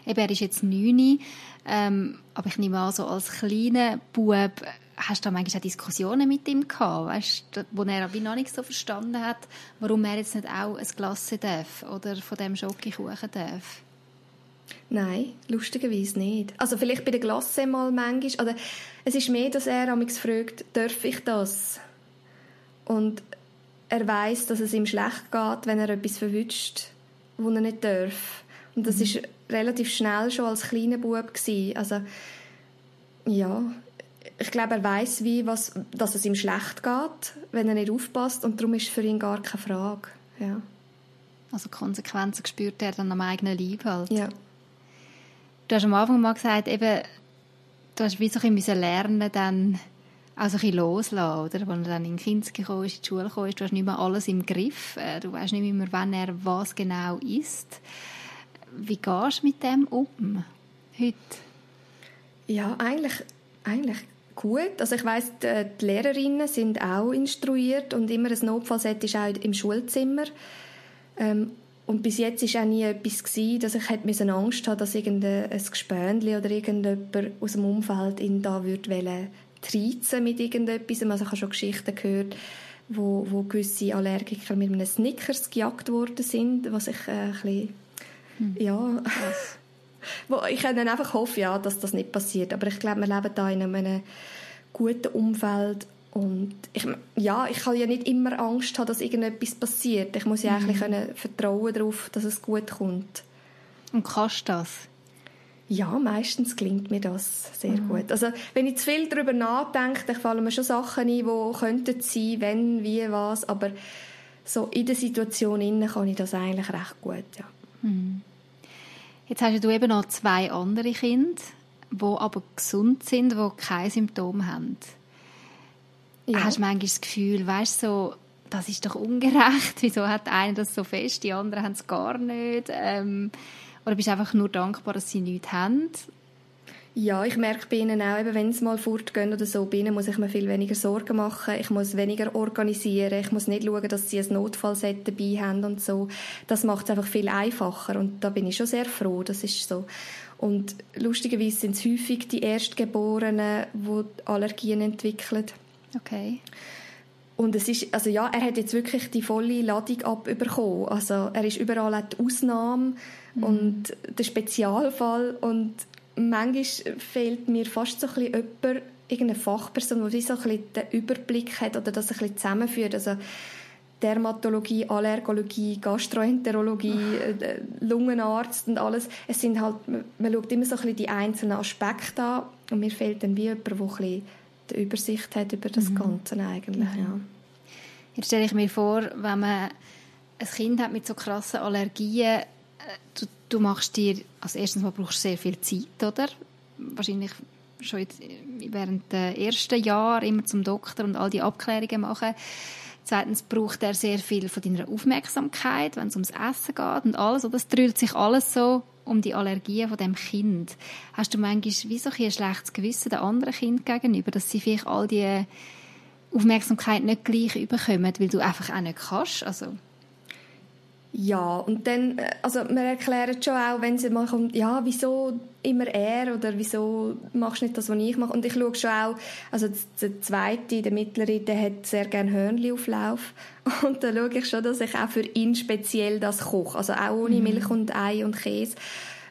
Eben, er ist jetzt neun, ähm, aber ich nehme an, so als kleiner Bub hast du da manchmal auch Diskussionen mit ihm gehabt, weißt, wo er wie noch nicht so verstanden hat, warum er jetzt nicht auch ein Glas darf oder von dem Schokokuchen darf? Nein, lustigerweise nicht. Also vielleicht bei der Glasse mal manchmal. Oder es ist mehr, dass er mich fragt, darf ich das? Und er weiß, dass es ihm schlecht geht, wenn er etwas verwünscht, wo er nicht darf. Und das mhm. ist relativ schnell schon als kleiner Bub gewesen. Also ja, ich glaube, er weiß wie, was, dass es ihm schlecht geht, wenn er nicht aufpasst und darum ist es für ihn gar keine Frage. Ja. Also Konsequenzen spürt er dann am eigenen Leib halt. Ja. Du hast am Anfang mal gesagt, eben, du hast wie so ein bisschen lernen, dann auch so ein bisschen loslassen, oder? Als er dann in Kinder gekommen ist, in die Schule gekommen ist, du hast nicht mehr alles im Griff, äh, du weißt nicht mehr, wann er was genau ist. Wie gehst du mit dem um heute? Ja, eigentlich, eigentlich gut. Also ich weiss, die, Lehrerinnen sind auch instruiert und immer ein Notfallset ist auch im Schulzimmer. Ähm, und bis jetzt war auch nie etwas gewesen, dass ich hätte Angst haben dass irgendein Gespönli oder irgendjemand aus dem Umfeld ihn da würde reizen mit irgendetwas. Also ich habe schon Geschichten gehört, wo, wo gewisse Allergiker mit einem Snickers gejagt worden sind, was ich äh, ein bisschen, hm. ja, (laughs) wo ich dann einfach hoffe, ja, dass das nicht passiert. Aber ich glaube, wir leben da in einem guten Umfeld und ich, ja, ich kann ja nicht immer Angst haben, dass irgendetwas passiert. Ich muss ja mhm. eigentlich können vertrauen darauf, dass es gut kommt. Und kannst du das? Ja, meistens klingt mir das sehr mhm. gut. Also, wenn ich zu viel darüber nachdenke, dann fallen mir schon Sachen ein, die könnten sein, wenn, wie, was, aber so in der Situation innen kann ich das eigentlich recht gut, ja. Mhm. Jetzt hast du eben noch zwei andere Kinder, die aber gesund sind, die keine Symptome haben. Ja. Hast du manchmal das Gefühl, weißt so, das ist doch ungerecht, (laughs) wieso hat einer das so fest, die anderen haben es gar nicht? Ähm, oder bist du einfach nur dankbar, dass sie nichts haben? Ja, ich merke bei ihnen auch, eben, wenn sie mal fortgehen oder so, bei ihnen muss ich mir viel weniger Sorgen machen. Ich muss weniger organisieren. Ich muss nicht schauen, dass sie ein Notfallset dabei haben und so. Das macht es einfach viel einfacher. Und da bin ich schon sehr froh. Das ist so. Und lustigerweise sind es häufig die Erstgeborenen, die Allergien entwickeln. Okay. Und es ist, also ja, er hat jetzt wirklich die volle Ladung abbekommen. Also er ist überall die Ausnahme mhm. und der Spezialfall und manchmal fehlt mir fast so ein bisschen jemand, irgendeine Fachperson, die so ein bisschen den Überblick hat oder das ein bisschen zusammenführt. Also Dermatologie, Allergologie, Gastroenterologie, äh, Lungenarzt und alles. Es sind halt, man schaut immer so ein bisschen die einzelnen Aspekte an und mir fehlt dann wie jemand, der ein bisschen die Übersicht hat über das mhm. Ganze eigentlich. Mhm. Ja. Jetzt stelle ich mir vor, wenn man ein Kind hat mit so krassen Allergien, du, du machst dir, als erstens mal brauchst du sehr viel Zeit, oder? Wahrscheinlich schon jetzt während der ersten Jahre immer zum Doktor und all die Abklärungen machen. Zweitens braucht er sehr viel von deiner Aufmerksamkeit, wenn es ums Essen geht und alles. Oder es drüllt sich alles so um die Allergien von dem Kind. Hast du manchmal wie so ein schlechtes Gewissen den anderen Kind gegenüber, dass sie vielleicht all die Aufmerksamkeit nicht gleich überkommen, weil du einfach auch nicht kannst? Also ja, und dann, äh, also wir erklären schon auch, wenn sie mal kommt, ja, wieso immer er oder wieso machst du nicht das, was ich mache? Und ich schaue schon auch, also der zweite, der mittlere, der hat sehr gerne Hörnli-Auflauf. (laughs) Und da schaue ich schon, dass ich auch für ihn speziell das koche. Also auch ohne mhm. Milch und Ei und Käse.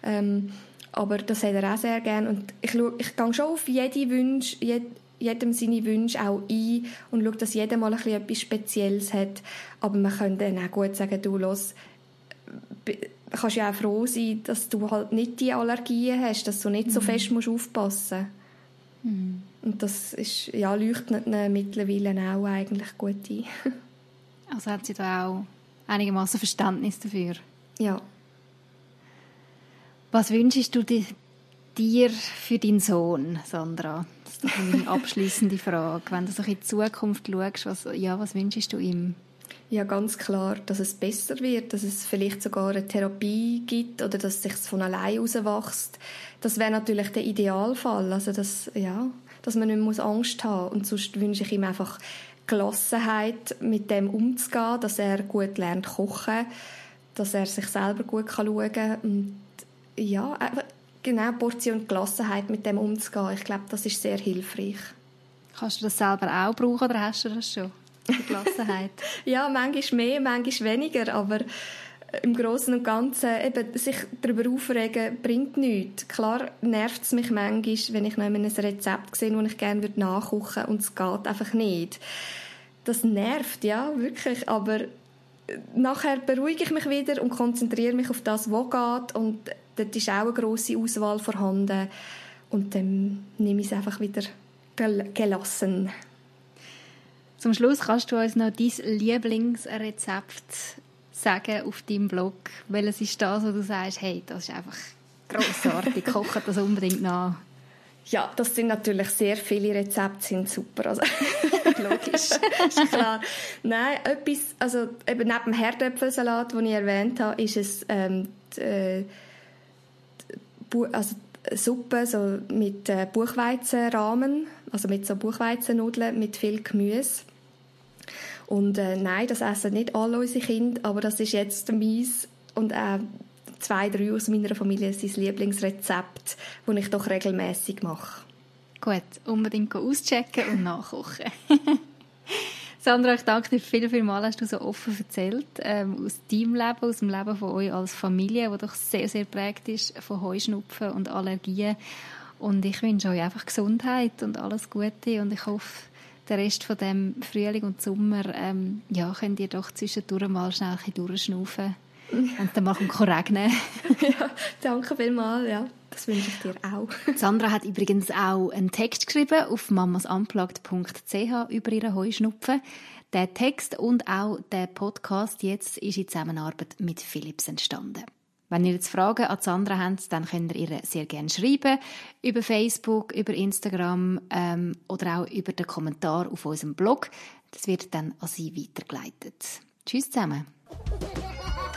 Ähm, aber das hat er auch sehr gerne. Und ich, schaue, ich gehe schon auf jede Wunsch, jed, jedem seine Wünsche auch ein und schaue, dass jeder mal ein bisschen etwas Spezielles hat. Aber man könnte dann auch gut sagen, du, los, kannst ja auch froh sein, dass du halt nicht die Allergien hast, dass du nicht so mhm. fest musst aufpassen musst. Mhm. Und das ist, ja, leuchtet mittlerweile auch eigentlich gut ein. (laughs) also hat sie da auch einigermaßen Verständnis dafür? Ja. Was wünschst du dir dir für deinen Sohn, Sandra? Das ist meine (laughs) abschließende Frage. Wenn du so in die Zukunft schaust, was, ja, was wünschst du ihm? Ja, ganz klar, dass es besser wird, dass es vielleicht sogar eine Therapie gibt oder dass es sich von allein herauswächst. Das wäre natürlich der Idealfall, also dass, ja, dass man nicht mehr Angst haben muss. Und sonst wünsche ich ihm einfach Gelassenheit, mit dem umzugehen, dass er gut lernt kochen, dass er sich selber gut schauen kann und ja, genau Portion Gelassenheit mit dem umzugehen. Ich glaube, das ist sehr hilfreich. Kannst du das selber auch brauchen oder hast du das schon? Gelassenheit. (laughs) ja, manchmal mehr, manchmal weniger, aber im Großen und Ganzen eben, sich darüber aufregen bringt nichts. Klar nervt es mich manchmal, wenn ich noch ein Rezept sehe, das ich gerne nachkochen würde und es geht einfach nicht. Das nervt, ja, wirklich, aber nachher beruhige ich mich wieder und konzentriere mich auf das, was geht und dort ist auch eine grosse Auswahl vorhanden und dann nehme ich es einfach wieder gelassen. Zum Schluss kannst du uns noch dein Lieblingsrezept sagen auf deinem Blog. Welches ist das, wo du sagst, hey, das ist einfach grossartig, (laughs) koche das unbedingt nach? Ja, das sind natürlich sehr viele Rezepte, sind super. Also, (laughs) logisch, ist klar. Nein, etwas, also eben neben dem Herdöpfelsalat, den ich erwähnt habe, ist es ähm, die, äh, also Suppe so mit äh, Buchweizenrahmen, also mit so Buchweizennudeln mit viel Gemüse. Und äh, nein, das essen nicht alle unsere Kinder, aber das ist jetzt meins und äh, zwei, drei aus meiner Familie sein Lieblingsrezept, das ich doch regelmäßig mache. Gut, unbedingt auschecken und nachkochen. (laughs) Sandra, ich danke dir viel, viel mal, hast du so offen erzählt, ähm, aus deinem Leben, aus dem Leben von euch als Familie, das doch sehr, sehr prägt ist von Heuschnupfen und Allergien. Und ich wünsche euch einfach Gesundheit und alles Gute und ich hoffe, der Rest von dem Frühling und Sommer, ähm, ja, könnt ihr doch zwischendurch mal schnell ein bisschen durchschnaufen (laughs) und dann machen wir regnen. (laughs) ja, danke vielmals, ja. Das wünsche ich dir auch. (laughs) Sandra hat übrigens auch einen Text geschrieben auf mamasunplugged.ch über ihre Heuschnupfen. Der Text und auch der Podcast jetzt ist in Zusammenarbeit mit Philips entstanden. Wenn ihr jetzt Fragen an Sandra habt, dann könnt ihr ihr sehr gerne schreiben. Über Facebook, über Instagram ähm, oder auch über den Kommentar auf unserem Blog. Das wird dann an sie weitergeleitet. Tschüss zusammen.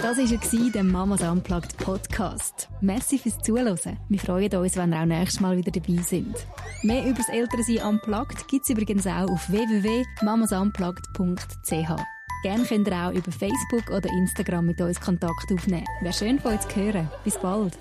Das war der Mamas Unplugged Podcast. Merci fürs Zuhören. Wir freuen uns, wenn ihr auch nächstes Mal wieder dabei sind. Mehr über das Elternsein Unplugged gibt es übrigens auch auf www.mamasunplugged.ch. Gerne könnt ihr auch über Facebook oder Instagram mit uns Kontakt aufnehmen. Wäre schön von euch zu hören. Bis bald.